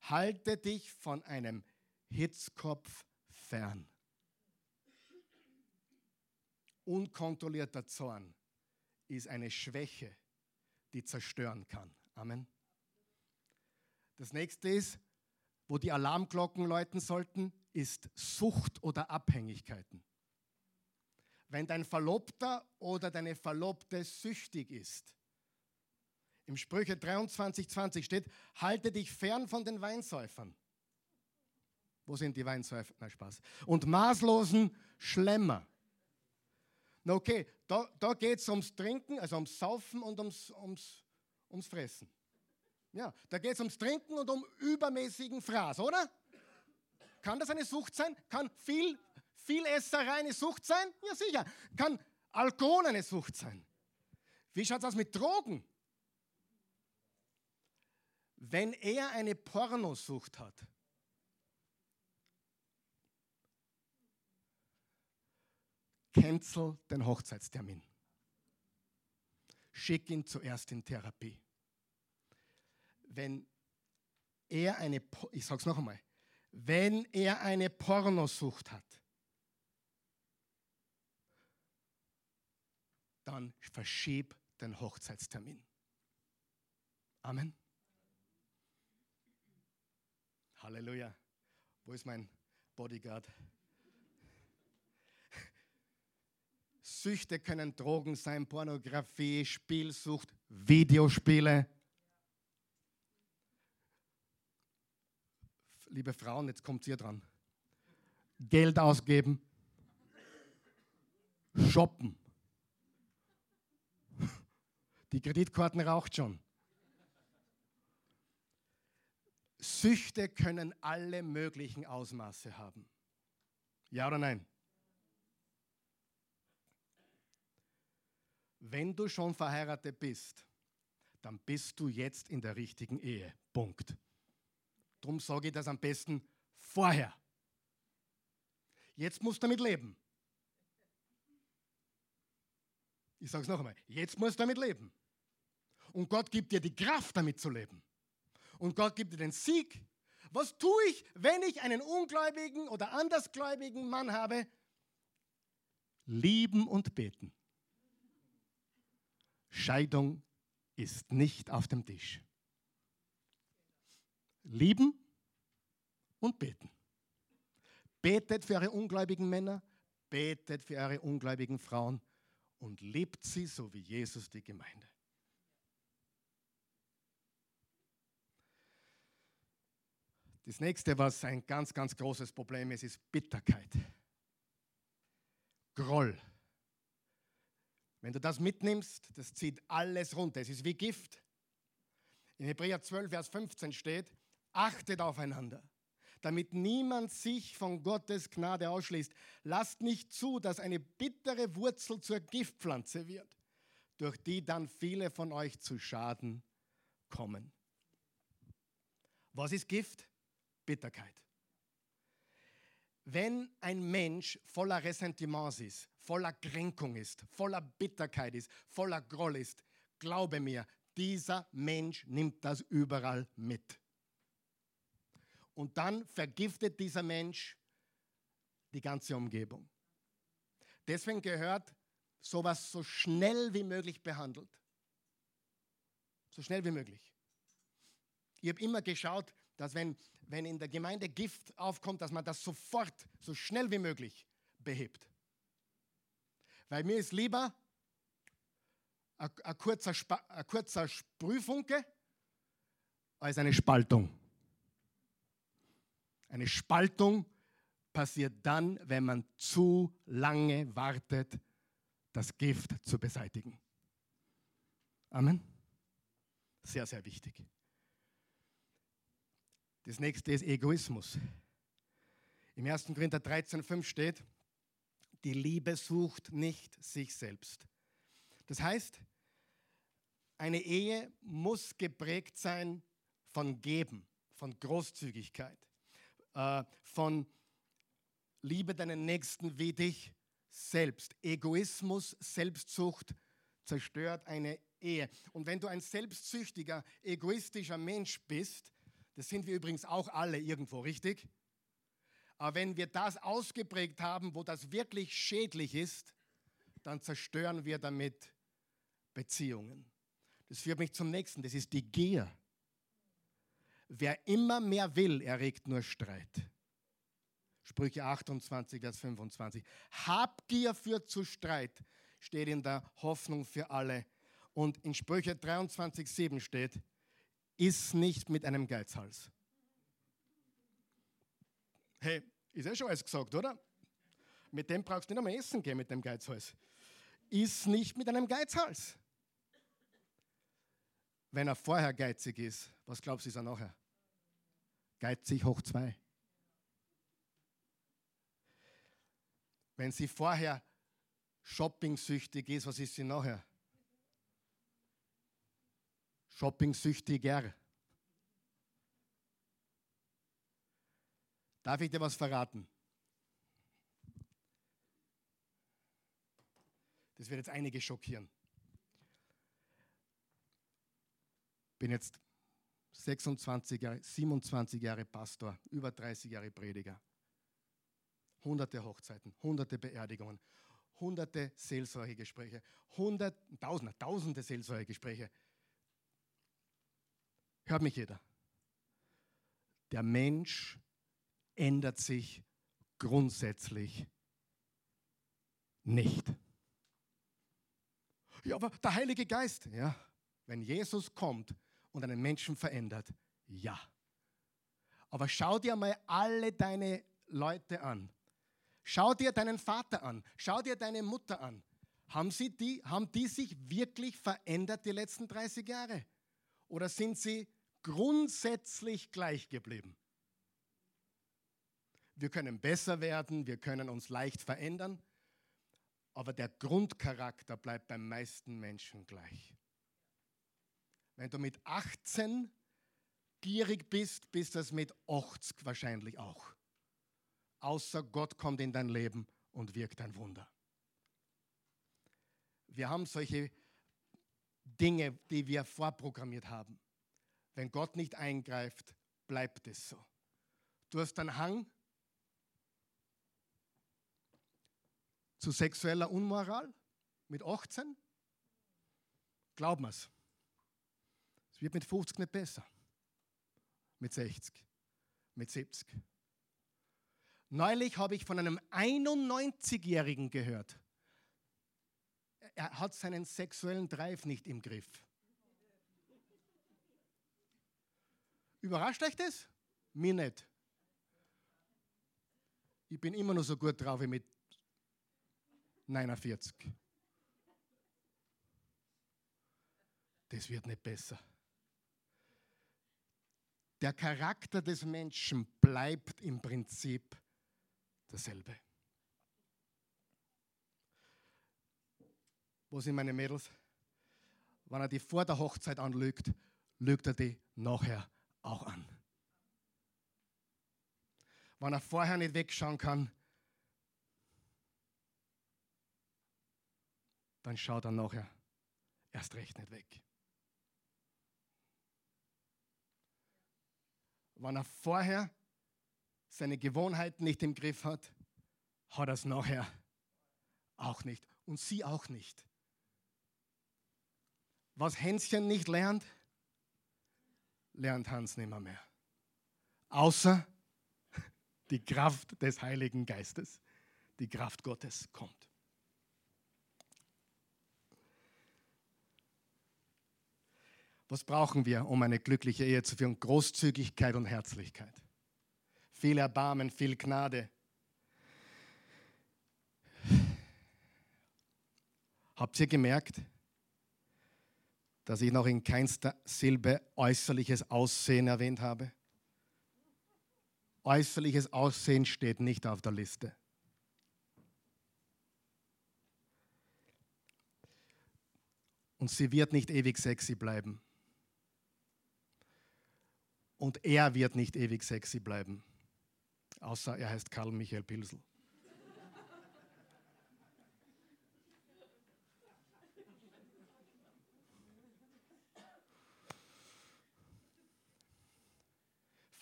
Halte dich von einem Hitzkopf fern. Unkontrollierter Zorn ist eine Schwäche, die zerstören kann. Amen. Das nächste ist, wo die Alarmglocken läuten sollten, ist Sucht oder Abhängigkeiten. Wenn dein Verlobter oder deine Verlobte süchtig ist, im Sprüche 23, 20 steht, halte dich fern von den Weinsäufern. Wo sind die Weinsäufer? Na Spaß. Und maßlosen Schlemmer. Na okay, da, da geht es ums Trinken, also ums Saufen und ums, ums, ums Fressen. Ja, da geht es ums Trinken und um übermäßigen Fraß, oder? Kann das eine Sucht sein? Kann viel, viel Esserei eine Sucht sein? Ja, sicher. Kann Alkohol eine Sucht sein? Wie schaut es aus mit Drogen? Wenn er eine Pornosucht hat, cancel den Hochzeitstermin. Schick ihn zuerst in Therapie. Wenn er eine, ich sage es noch einmal, wenn er eine Pornosucht hat, dann verschieb den Hochzeitstermin. Amen. Halleluja. Wo ist mein Bodyguard? Süchte können Drogen sein, Pornografie, Spielsucht, Videospiele. Liebe Frauen, jetzt kommt ihr dran. Geld ausgeben, shoppen. Die Kreditkarten raucht schon. Süchte können alle möglichen Ausmaße haben. Ja oder nein? Wenn du schon verheiratet bist, dann bist du jetzt in der richtigen Ehe. Punkt. Darum sage ich das am besten vorher. Jetzt musst du damit leben. Ich sage es noch einmal. Jetzt musst du damit leben. Und Gott gibt dir die Kraft, damit zu leben. Und Gott gibt dir den Sieg. Was tue ich, wenn ich einen ungläubigen oder andersgläubigen Mann habe? Lieben und beten. Scheidung ist nicht auf dem Tisch. Lieben und beten. Betet für eure ungläubigen Männer, betet für eure ungläubigen Frauen und liebt sie so wie Jesus die Gemeinde. Das nächste, was ein ganz, ganz großes Problem ist, ist Bitterkeit. Groll. Wenn du das mitnimmst, das zieht alles runter. Es ist wie Gift. In Hebräer 12, Vers 15 steht, achtet aufeinander, damit niemand sich von Gottes Gnade ausschließt. Lasst nicht zu, dass eine bittere Wurzel zur Giftpflanze wird, durch die dann viele von euch zu Schaden kommen. Was ist Gift? Bitterkeit. Wenn ein Mensch voller Ressentiments ist, voller Kränkung ist, voller Bitterkeit ist, voller Groll ist, glaube mir, dieser Mensch nimmt das überall mit. Und dann vergiftet dieser Mensch die ganze Umgebung. Deswegen gehört sowas so schnell wie möglich behandelt. So schnell wie möglich. Ich habe immer geschaut, dass wenn, wenn in der Gemeinde Gift aufkommt, dass man das sofort, so schnell wie möglich behebt. Weil mir ist lieber ein, kurzer, kurzer Sprühfunke als eine Spaltung. Eine Spaltung passiert dann, wenn man zu lange wartet, das Gift zu beseitigen. Amen. Sehr, sehr wichtig. Das nächste ist Egoismus. Im 1. Korinther 13,5 steht, die Liebe sucht nicht sich selbst. Das heißt, eine Ehe muss geprägt sein von Geben, von Großzügigkeit, äh, von Liebe deinen Nächsten wie dich selbst. Egoismus, Selbstsucht zerstört eine Ehe. Und wenn du ein selbstsüchtiger, egoistischer Mensch bist, das sind wir übrigens auch alle irgendwo, richtig? Aber wenn wir das ausgeprägt haben, wo das wirklich schädlich ist, dann zerstören wir damit Beziehungen. Das führt mich zum nächsten, das ist die Gier. Wer immer mehr will, erregt nur Streit. Sprüche 28, Vers 25. Habgier führt zu Streit, steht in der Hoffnung für alle. Und in Sprüche 23, 7 steht, iss nicht mit einem Geizhals. Hey, ist ja schon alles gesagt, oder? Mit dem brauchst du nicht mehr essen gehen, mit dem Geizhals. Iss nicht mit einem Geizhals. Wenn er vorher geizig ist, was glaubst du, ist er nachher? Geizig hoch zwei. Wenn sie vorher shopping-süchtig ist, was ist sie nachher? Shopping-süchtiger. Darf ich dir was verraten? Das wird jetzt einige schockieren. Bin jetzt 26 Jahre, 27 Jahre Pastor, über 30 Jahre Prediger. Hunderte Hochzeiten, hunderte Beerdigungen, hunderte Seelsorgegespräche, hundert, tausende, tausende Seelsorgegespräche. Hört mich jeder. Der Mensch ändert sich grundsätzlich nicht. Ja, aber der Heilige Geist, ja, wenn Jesus kommt und einen Menschen verändert, ja. Aber schau dir mal alle deine Leute an. Schau dir deinen Vater an. Schau dir deine Mutter an. Haben, sie die, haben die sich wirklich verändert die letzten 30 Jahre? Oder sind sie grundsätzlich gleich geblieben. Wir können besser werden, wir können uns leicht verändern, aber der Grundcharakter bleibt beim meisten Menschen gleich. Wenn du mit 18 gierig bist, bist du es mit 80 wahrscheinlich auch. Außer Gott kommt in dein Leben und wirkt ein Wunder. Wir haben solche Dinge, die wir vorprogrammiert haben. Wenn Gott nicht eingreift, bleibt es so. Du hast einen Hang zu sexueller Unmoral mit 18? Glaub mir's. Es wird mit 50 nicht besser. Mit 60. Mit 70. Neulich habe ich von einem 91-Jährigen gehört. Er hat seinen sexuellen Drive nicht im Griff. Überrascht euch das? Mir nicht. Ich bin immer noch so gut drauf wie mit 49. Das wird nicht besser. Der Charakter des Menschen bleibt im Prinzip dasselbe. Wo sind meine Mädels? Wenn er die vor der Hochzeit anlügt, lügt er die nachher auch an. Wenn er vorher nicht wegschauen kann, dann schaut er nachher erst recht nicht weg. Wenn er vorher seine Gewohnheiten nicht im Griff hat, hat er es nachher auch nicht. Und sie auch nicht. Was Hänschen nicht lernt, lernt Hans nimmer mehr. Außer <laughs> die Kraft des Heiligen Geistes, die Kraft Gottes kommt. Was brauchen wir, um eine glückliche Ehe zu führen? Großzügigkeit und Herzlichkeit. Viel Erbarmen, viel Gnade. Habt ihr gemerkt, dass ich noch in keinster Silbe äußerliches Aussehen erwähnt habe? Äußerliches Aussehen steht nicht auf der Liste. Und sie wird nicht ewig sexy bleiben. Und er wird nicht ewig sexy bleiben. Außer er heißt Karl Michael Pilsel.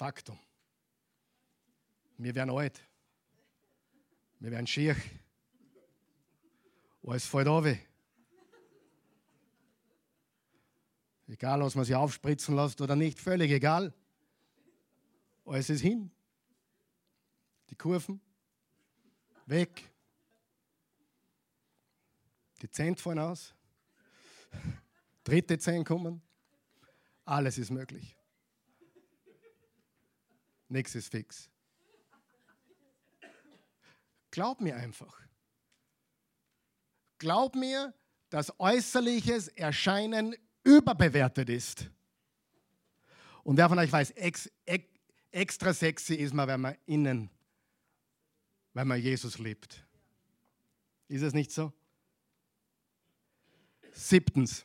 Faktum. Wir werden alt. Wir werden schier. Alles fällt runter. Egal, was man sich aufspritzen lässt oder nicht, völlig egal. Alles ist hin. Die Kurven weg. Die Zehn fallen aus. Dritte Zehn kommen. Alles ist möglich. Nichts ist fix. Glaub mir einfach. Glaub mir, dass äußerliches Erscheinen überbewertet ist. Und wer von euch weiß, ex, ex, extra sexy ist man, wenn man innen, wenn man Jesus liebt. Ist es nicht so? Siebtens.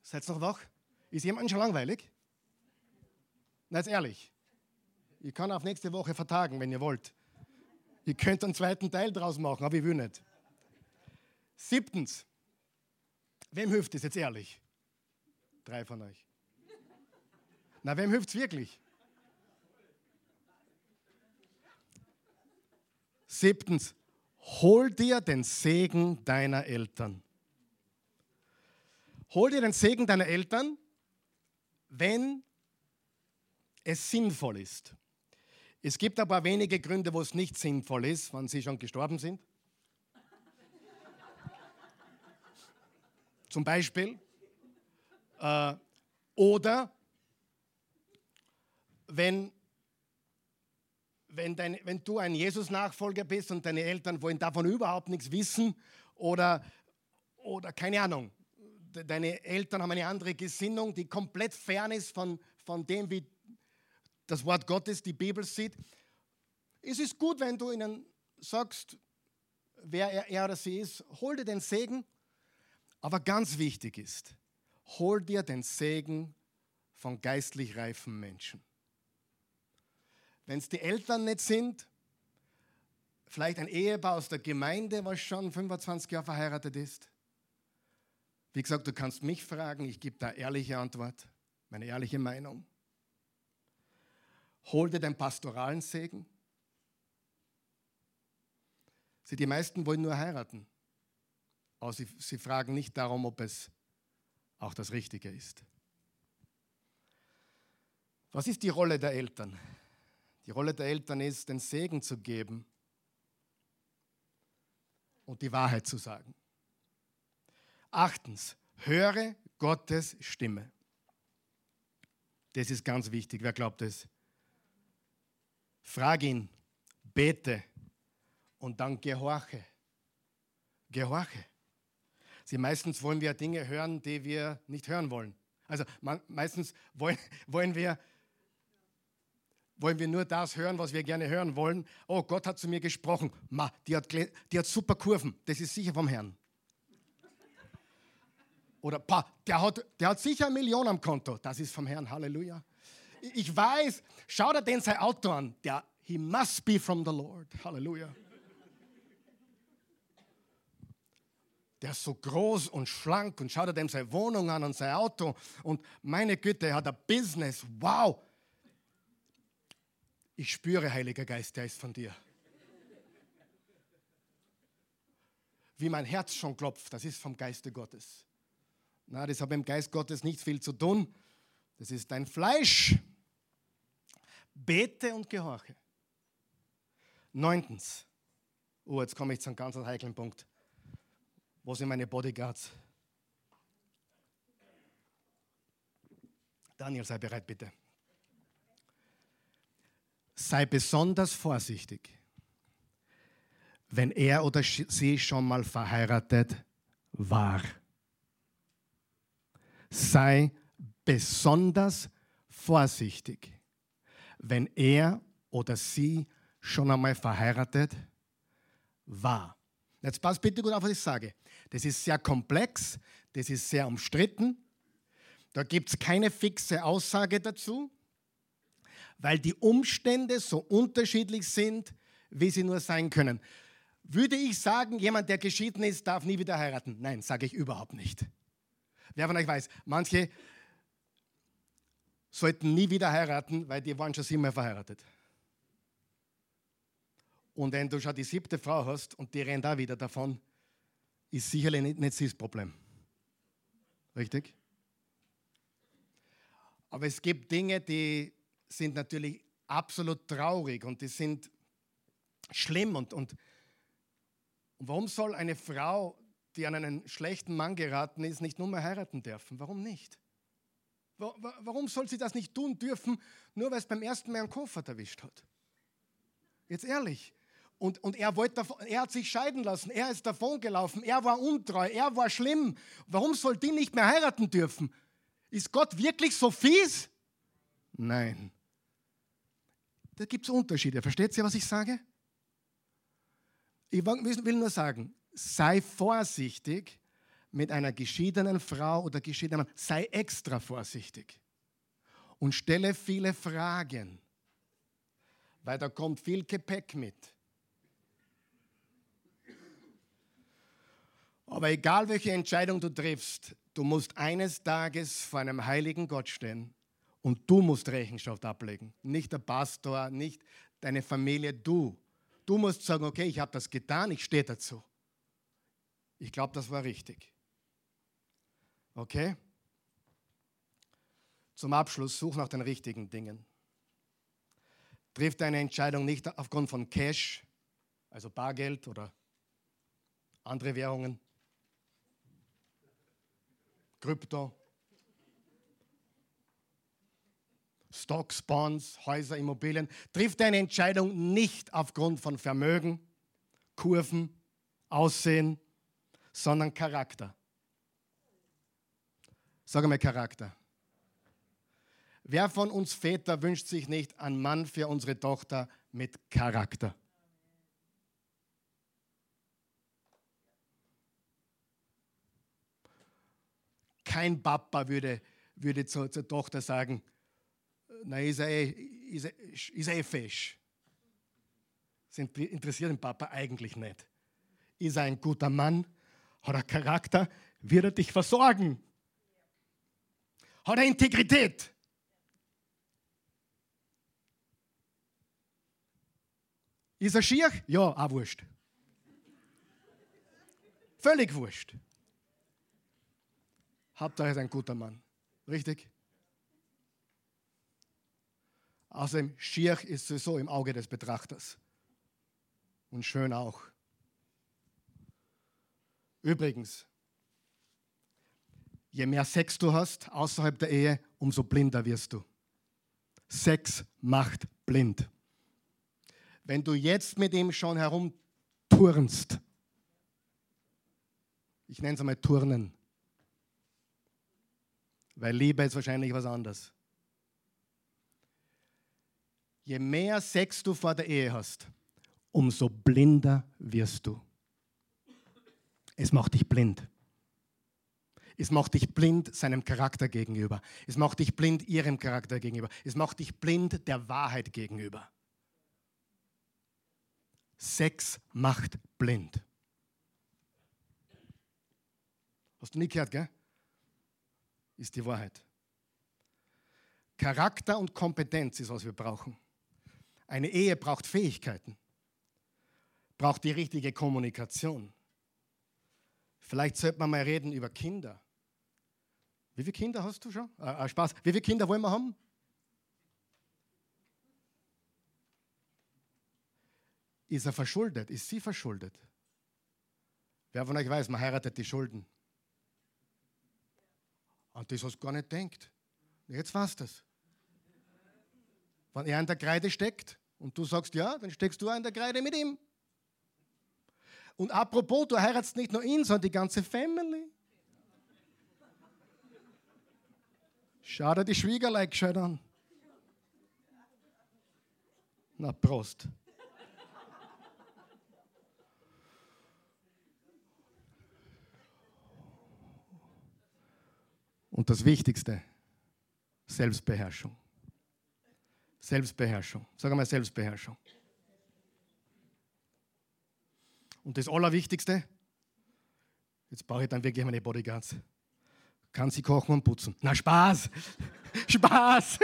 Seid noch wach? Ist jemand schon langweilig? Na, jetzt ehrlich. Ich kann auf nächste Woche vertagen, wenn ihr wollt. Ihr könnt einen zweiten Teil draus machen, aber ich will nicht. Siebtens. Wem hilft es jetzt ehrlich? Drei von euch. Na, wem hilft es wirklich? Siebtens, hol dir den Segen deiner Eltern. Hol dir den Segen deiner Eltern, wenn es sinnvoll ist. Es gibt paar wenige Gründe, wo es nicht sinnvoll ist, wenn sie schon gestorben sind. <laughs> Zum Beispiel. Äh, oder wenn wenn, dein, wenn du ein Jesus-Nachfolger bist und deine Eltern wollen davon überhaupt nichts wissen oder, oder keine Ahnung, deine Eltern haben eine andere Gesinnung, die komplett fern ist von, von dem, wie das Wort Gottes, die Bibel sieht. Es ist gut, wenn du ihnen sagst, wer er, er oder sie ist, hol dir den Segen. Aber ganz wichtig ist, hol dir den Segen von geistlich reifen Menschen. Wenn es die Eltern nicht sind, vielleicht ein Ehepaar aus der Gemeinde, was schon 25 Jahre verheiratet ist. Wie gesagt, du kannst mich fragen, ich gebe da ehrliche Antwort, meine ehrliche Meinung. Hol dir den pastoralen Segen. Sie, die meisten wollen nur heiraten, aber sie, sie fragen nicht darum, ob es auch das Richtige ist. Was ist die Rolle der Eltern? Die Rolle der Eltern ist, den Segen zu geben und die Wahrheit zu sagen. Achtens, höre Gottes Stimme. Das ist ganz wichtig. Wer glaubt es? Frag ihn, bete und dann gehorche. Gehorche. Sie meistens wollen wir Dinge hören, die wir nicht hören wollen. Also meistens wollen, <laughs> wollen wir wollen wir nur das hören, was wir gerne hören wollen. Oh, Gott hat zu mir gesprochen. Ma, die hat, die hat super Kurven. Das ist sicher vom Herrn. Oder, pa, der hat, der hat sicher eine Million am Konto. Das ist vom Herrn. Halleluja. Ich weiß, schau dir den sein Auto an. Der, he must be from the Lord. Halleluja. Der ist so groß und schlank und schau dir dem seine Wohnung an und sein Auto. Und meine Güte, er hat ein Business. Wow ich spüre, Heiliger Geist, der ist von dir. Wie mein Herz schon klopft, das ist vom Geiste Gottes. Na, das hat mit dem Geist Gottes nicht viel zu tun. Das ist dein Fleisch. Bete und gehorche. Neuntens. Oh, jetzt komme ich zu einem ganz heiklen Punkt. Wo sind meine Bodyguards? Daniel, sei bereit, bitte sei besonders vorsichtig, wenn er oder sie schon mal verheiratet war. Sei besonders vorsichtig, wenn er oder sie schon einmal verheiratet war. Jetzt passt bitte gut auf, was ich sage. Das ist sehr komplex, das ist sehr umstritten. Da gibt es keine fixe Aussage dazu weil die Umstände so unterschiedlich sind, wie sie nur sein können. Würde ich sagen, jemand, der geschieden ist, darf nie wieder heiraten? Nein, sage ich überhaupt nicht. Wer von euch weiß, manche sollten nie wieder heiraten, weil die waren schon siebenmal verheiratet. Und wenn du schon die siebte Frau hast und die rennt da wieder davon, ist sicherlich nicht, nicht das Problem. Richtig? Aber es gibt Dinge, die sind natürlich absolut traurig und die sind schlimm. Und, und, und warum soll eine Frau, die an einen schlechten Mann geraten ist, nicht nur mehr heiraten dürfen? Warum nicht? Warum soll sie das nicht tun dürfen, nur weil es beim ersten Mal einen Koffer erwischt hat? Jetzt ehrlich. Und, und er, wollte, er hat sich scheiden lassen, er ist davongelaufen, er war untreu, er war schlimm. Warum soll die nicht mehr heiraten dürfen? Ist Gott wirklich so fies? Nein. Da gibt es Unterschiede. Versteht ihr, was ich sage? Ich will nur sagen, sei vorsichtig mit einer geschiedenen Frau oder geschiedenen Mann. Sei extra vorsichtig und stelle viele Fragen, weil da kommt viel Gepäck mit. Aber egal welche Entscheidung du triffst, du musst eines Tages vor einem heiligen Gott stehen und du musst Rechenschaft ablegen. Nicht der Pastor, nicht deine Familie, du. Du musst sagen, okay, ich habe das getan, ich stehe dazu. Ich glaube, das war richtig. Okay? Zum Abschluss, such nach den richtigen Dingen. Triff deine Entscheidung nicht aufgrund von Cash, also Bargeld oder andere Währungen, Krypto. Stocks, Bonds, Häuser, Immobilien, trifft eine Entscheidung nicht aufgrund von Vermögen, Kurven, Aussehen, sondern Charakter. Sag mal Charakter. Wer von uns Väter wünscht sich nicht einen Mann für unsere Tochter mit Charakter? Kein Papa würde, würde zur, zur Tochter sagen, na, ist er eh, ist er, ist er eh fesch. Das interessiert den Papa eigentlich nicht. Ist er ein guter Mann? Hat er Charakter? Wird er dich versorgen? Hat er Integrität? Ist er schier? Ja, auch wurscht. Völlig wurscht. Hauptsache ist ein guter Mann. Richtig? Außerdem, schier ist sowieso im Auge des Betrachters. Und schön auch. Übrigens, je mehr Sex du hast außerhalb der Ehe, umso blinder wirst du. Sex macht blind. Wenn du jetzt mit ihm schon herumturnst, ich nenne es einmal Turnen, weil Liebe ist wahrscheinlich was anderes. Je mehr Sex du vor der Ehe hast, umso blinder wirst du. Es macht dich blind. Es macht dich blind seinem Charakter gegenüber. Es macht dich blind ihrem Charakter gegenüber. Es macht dich blind der Wahrheit gegenüber. Sex macht blind. Hast du nie gehört, gell? Ist die Wahrheit. Charakter und Kompetenz ist, was wir brauchen. Eine Ehe braucht Fähigkeiten, braucht die richtige Kommunikation. Vielleicht sollte man mal reden über Kinder. Wie viele Kinder hast du schon? Äh, äh Spaß. Wie viele Kinder wollen wir haben? Ist er verschuldet? Ist sie verschuldet? Wer von euch weiß, man heiratet die Schulden. An das hast du gar nicht denkt. Jetzt weißt du es. Wenn er in der Kreide steckt und du sagst ja, dann steckst du auch in der Kreide mit ihm. Und apropos, du heiratst nicht nur ihn, sondern die ganze Family. Schau dir die Schwiegerlein gescheit an. Na, Prost. Und das Wichtigste, Selbstbeherrschung. Selbstbeherrschung. Sag mal Selbstbeherrschung. Und das Allerwichtigste, jetzt brauche ich dann wirklich meine Bodyguards. Kann sie kochen und putzen? Na, Spaß! <laughs> Spaß!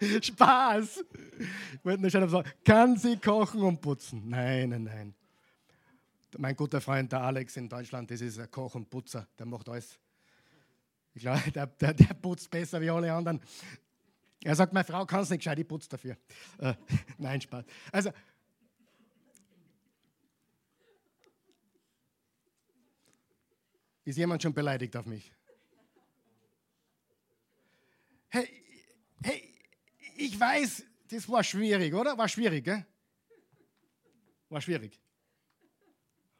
<laughs> Spaß! Ich wollte nur schon sagen, kann sie kochen und putzen? Nein, nein, nein. Mein guter Freund, der Alex in Deutschland, das ist ein Koch und Putzer, der macht alles. Ich glaube, <laughs> der, der, der putzt besser wie alle anderen. Er sagt, meine Frau kann es nicht gescheit, ich putze dafür. Äh, nein, Spaß. Also, ist jemand schon beleidigt auf mich? Hey, hey, ich weiß, das war schwierig, oder? War schwierig, gell? War schwierig.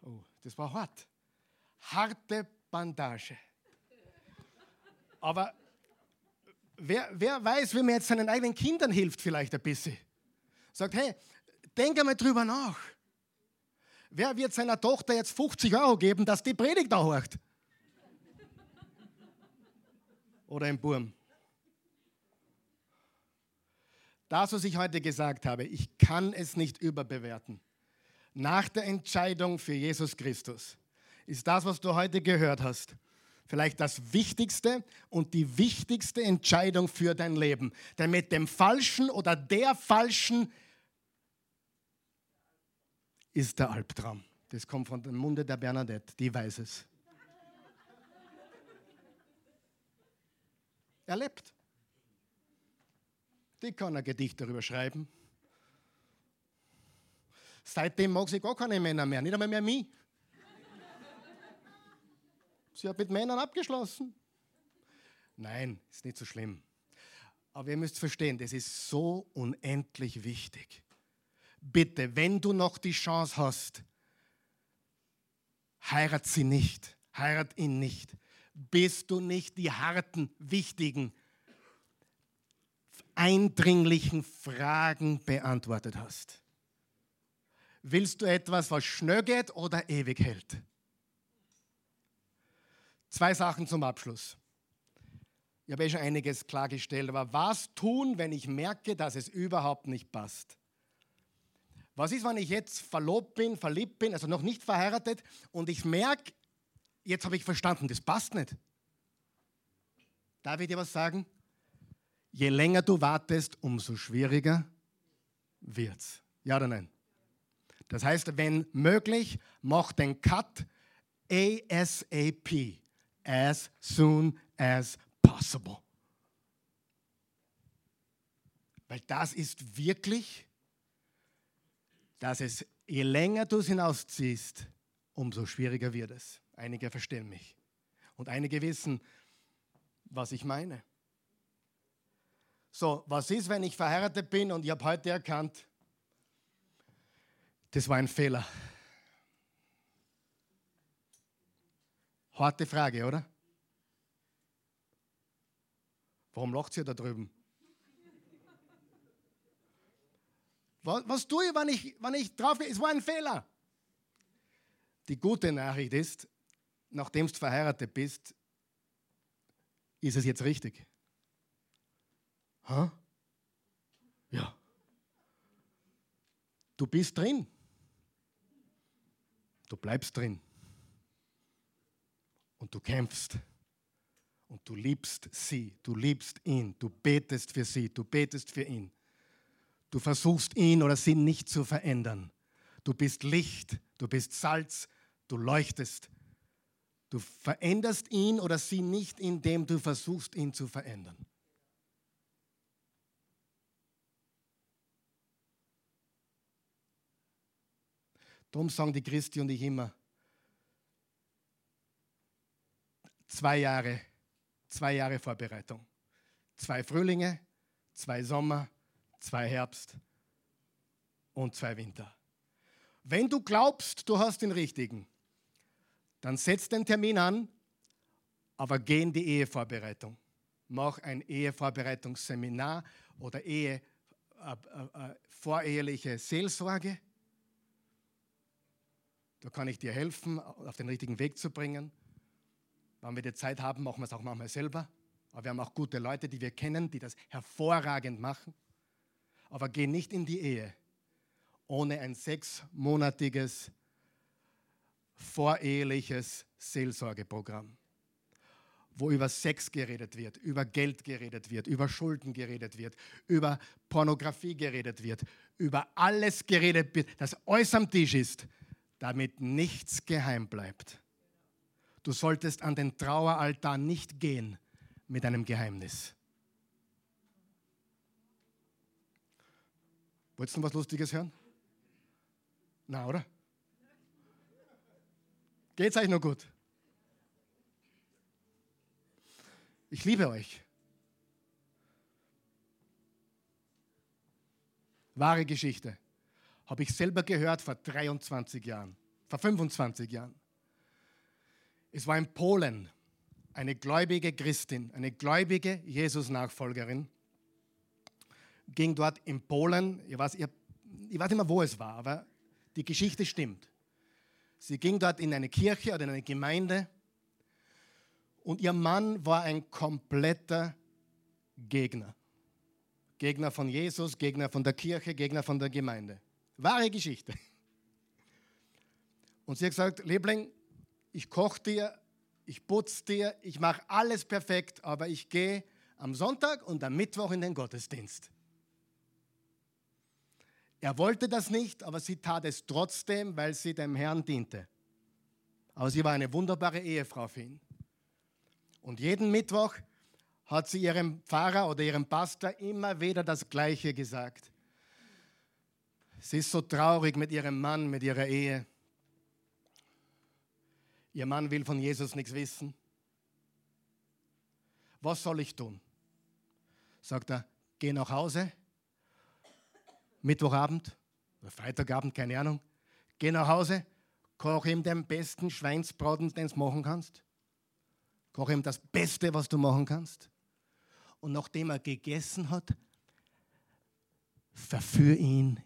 Oh, das war hart. Harte Bandage. Aber wer, wer weiß, wie man jetzt seinen eigenen Kindern hilft, vielleicht ein bisschen. Sagt, hey, denk einmal drüber nach. Wer wird seiner Tochter jetzt 50 Euro geben, dass die Predigt da hört? Oder im Burm. Das, was ich heute gesagt habe, ich kann es nicht überbewerten. Nach der Entscheidung für Jesus Christus ist das, was du heute gehört hast, vielleicht das Wichtigste und die wichtigste Entscheidung für dein Leben. Denn mit dem Falschen oder der Falschen ist der Albtraum. Das kommt von dem Munde der Bernadette, die weiß es. Er lebt. Die kann ein Gedicht darüber schreiben. Seitdem mag sie gar keine Männer mehr, nicht einmal mehr mich. Sie hat mit Männern abgeschlossen. Nein, ist nicht so schlimm. Aber ihr müsst verstehen, das ist so unendlich wichtig. Bitte, wenn du noch die Chance hast, heirat sie nicht, heirat ihn nicht. Bis du nicht die harten, wichtigen, eindringlichen Fragen beantwortet hast. Willst du etwas, was schnell geht oder ewig hält? Zwei Sachen zum Abschluss. Ich habe eh schon einiges klargestellt, aber was tun, wenn ich merke, dass es überhaupt nicht passt? Was ist, wenn ich jetzt verlobt bin, verliebt bin, also noch nicht verheiratet und ich merke, jetzt habe ich verstanden, das passt nicht. Darf ich dir was sagen? Je länger du wartest, umso schwieriger wird's. Ja oder nein? Das heißt, wenn möglich, mach den Cut ASAP. As soon as possible. Weil das ist wirklich, dass es, je länger du es hinausziehst, umso schwieriger wird es. Einige verstehen mich. Und einige wissen, was ich meine. So, was ist, wenn ich verheiratet bin und ich habe heute erkannt, das war ein Fehler. Harte Frage, oder? Warum lacht ihr da drüben? Was, was tue ich, wenn ich, wenn ich drauf gehe? Es war ein Fehler. Die gute Nachricht ist, nachdem du verheiratet bist, ist es jetzt richtig. Ha? Ja. Du bist drin. Du bleibst drin. Und du kämpfst. Und du liebst sie, du liebst ihn, du betest für sie, du betest für ihn. Du versuchst ihn oder sie nicht zu verändern. Du bist Licht, du bist Salz, du leuchtest. Du veränderst ihn oder sie nicht, indem du versuchst, ihn zu verändern. Darum sagen die Christi und ich immer, zwei Jahre, zwei Jahre Vorbereitung. Zwei Frühlinge, zwei Sommer, zwei Herbst und zwei Winter. Wenn du glaubst, du hast den richtigen, dann setz den Termin an, aber geh in die Ehevorbereitung. Mach ein Ehevorbereitungsseminar oder Ehe, äh, äh, äh voreheliche Seelsorge da kann ich dir helfen, auf den richtigen Weg zu bringen. Wenn wir die Zeit haben, machen wir es auch manchmal selber. Aber wir haben auch gute Leute, die wir kennen, die das hervorragend machen. Aber geh nicht in die Ehe ohne ein sechsmonatiges voreheliches Seelsorgeprogramm, wo über Sex geredet wird, über Geld geredet wird, über Schulden geredet wird, über Pornografie geredet wird, über alles geredet wird, das alles am Tisch ist, damit nichts geheim bleibt. Du solltest an den Traueraltar nicht gehen mit einem Geheimnis. Wolltest du was Lustiges hören? Na, oder? Geht's euch noch gut? Ich liebe euch. Wahre Geschichte habe ich selber gehört vor 23 Jahren, vor 25 Jahren. Es war in Polen eine gläubige Christin, eine gläubige Jesus-Nachfolgerin, ging dort in Polen, ich weiß, ich, ich weiß nicht mehr, wo es war, aber die Geschichte stimmt. Sie ging dort in eine Kirche oder in eine Gemeinde und ihr Mann war ein kompletter Gegner. Gegner von Jesus, Gegner von der Kirche, Gegner von der Gemeinde. Wahre Geschichte. Und sie hat gesagt, Liebling, ich koche dir, ich putze dir, ich mache alles perfekt, aber ich gehe am Sonntag und am Mittwoch in den Gottesdienst. Er wollte das nicht, aber sie tat es trotzdem, weil sie dem Herrn diente. Aber sie war eine wunderbare Ehefrau für ihn. Und jeden Mittwoch hat sie ihrem Pfarrer oder ihrem Pastor immer wieder das Gleiche gesagt. Sie ist so traurig mit ihrem Mann, mit ihrer Ehe. Ihr Mann will von Jesus nichts wissen. Was soll ich tun? Sagt er, geh nach Hause, Mittwochabend oder Freitagabend, keine Ahnung. Geh nach Hause, koch ihm den besten Schweinsbraten, den du machen kannst. Koche ihm das Beste, was du machen kannst. Und nachdem er gegessen hat, verführ ihn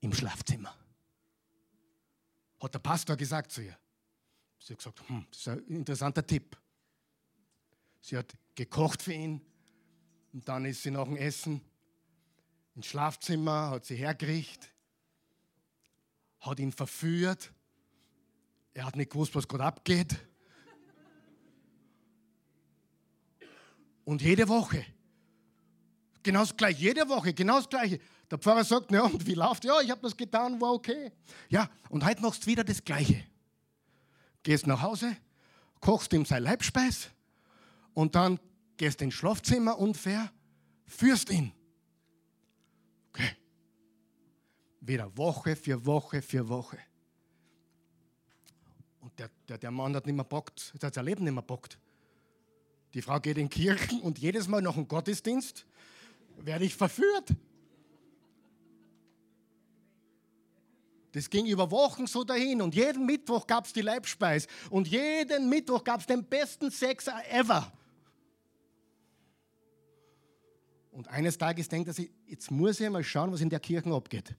im Schlafzimmer. Hat der Pastor gesagt zu ihr. Sie hat gesagt, hm, das ist ein interessanter Tipp. Sie hat gekocht für ihn und dann ist sie nach dem Essen ins Schlafzimmer, hat sie hergerichtet, hat ihn verführt. Er hat nicht gewusst, was gerade abgeht. Und jede Woche, genau das gleiche, jede Woche, genau das gleiche. Der Pfarrer sagt, ja, und wie läuft? Ja, ich habe das getan, war okay. Ja, und heute machst du wieder das Gleiche. Gehst nach Hause, kochst ihm sein Leibspeis und dann gehst ins Schlafzimmer und verführst ihn. Wieder Woche für Woche für Woche. Und der, der, der Mann hat nicht mehr bockt, hat sein Leben nicht mehr bockt. Die Frau geht in Kirchen und jedes Mal nach dem Gottesdienst werde ich verführt. Das ging über Wochen so dahin und jeden Mittwoch gab es die Leibspeis und jeden Mittwoch gab es den besten Sex ever. Und eines Tages denkt er sich, jetzt muss ich mal schauen, was in der Kirche abgeht.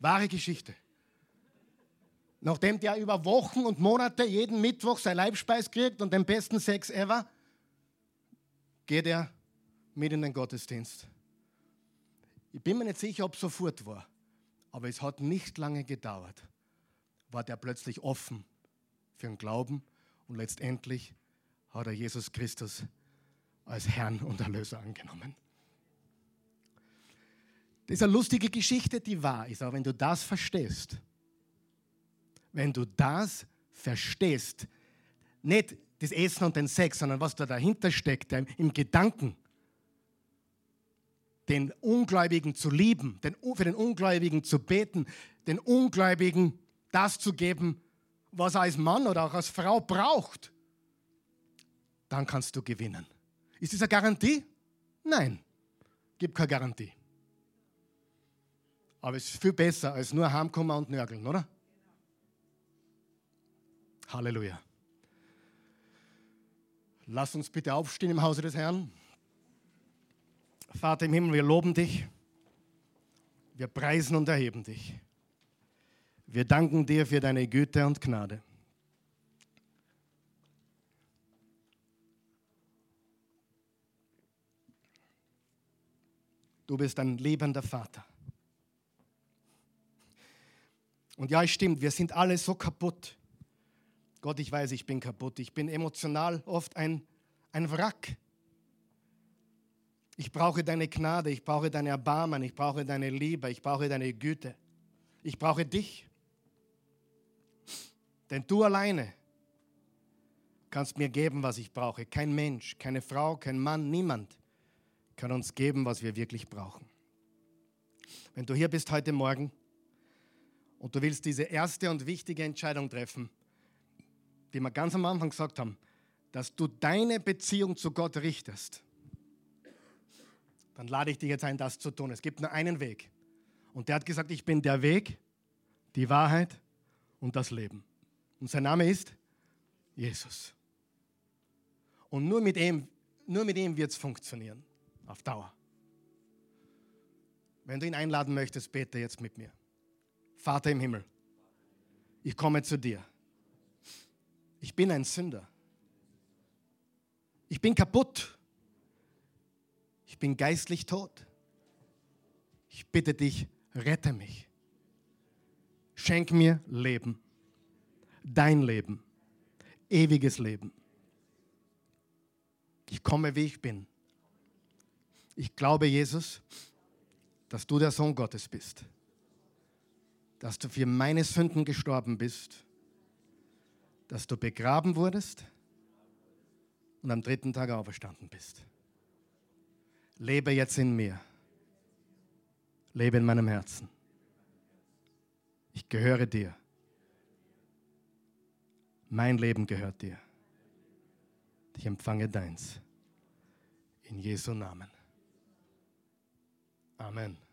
Wahre Geschichte. Nachdem der über Wochen und Monate jeden Mittwoch sein Leibspeis kriegt und den besten Sex ever, geht er mit in den Gottesdienst. Ich bin mir nicht sicher, ob es sofort war, aber es hat nicht lange gedauert, war der plötzlich offen für den Glauben und letztendlich hat er Jesus Christus als Herrn und Erlöser angenommen. Das ist eine lustige Geschichte, die wahr ist, aber wenn du das verstehst, wenn du das verstehst, nicht das Essen und den Sex, sondern was da dahinter steckt, im Gedanken, den Ungläubigen zu lieben, den, für den Ungläubigen zu beten, den Ungläubigen das zu geben, was er als Mann oder auch als Frau braucht, dann kannst du gewinnen. Ist das eine Garantie? Nein, gibt keine Garantie. Aber es ist viel besser als nur heimkommen und nörgeln, oder? Halleluja. Lass uns bitte aufstehen im Hause des Herrn. Vater im Himmel, wir loben dich. Wir preisen und erheben dich. Wir danken dir für deine Güte und Gnade. Du bist ein lebender Vater. Und ja, es stimmt, wir sind alle so kaputt. Gott, ich weiß, ich bin kaputt. Ich bin emotional oft ein, ein Wrack. Ich brauche deine Gnade, ich brauche deine Erbarmen, ich brauche deine Liebe, ich brauche deine Güte. Ich brauche dich. Denn du alleine kannst mir geben, was ich brauche. Kein Mensch, keine Frau, kein Mann, niemand kann uns geben, was wir wirklich brauchen. Wenn du hier bist heute Morgen und du willst diese erste und wichtige Entscheidung treffen, die wir ganz am Anfang gesagt haben, dass du deine Beziehung zu Gott richtest, dann lade ich dich jetzt ein, das zu tun. Es gibt nur einen Weg. Und der hat gesagt, ich bin der Weg, die Wahrheit und das Leben. Und sein Name ist Jesus. Und nur mit ihm, nur mit ihm wird es funktionieren. Auf Dauer. Wenn du ihn einladen möchtest, bete jetzt mit mir. Vater im Himmel, ich komme zu dir. Ich bin ein Sünder. Ich bin kaputt. Ich bin geistlich tot. Ich bitte dich, rette mich. Schenk mir Leben. Dein Leben. Ewiges Leben. Ich komme, wie ich bin. Ich glaube, Jesus, dass du der Sohn Gottes bist. Dass du für meine Sünden gestorben bist dass du begraben wurdest und am dritten Tag auferstanden bist. Lebe jetzt in mir. Lebe in meinem Herzen. Ich gehöre dir. Mein Leben gehört dir. Ich empfange deins. In Jesu Namen. Amen.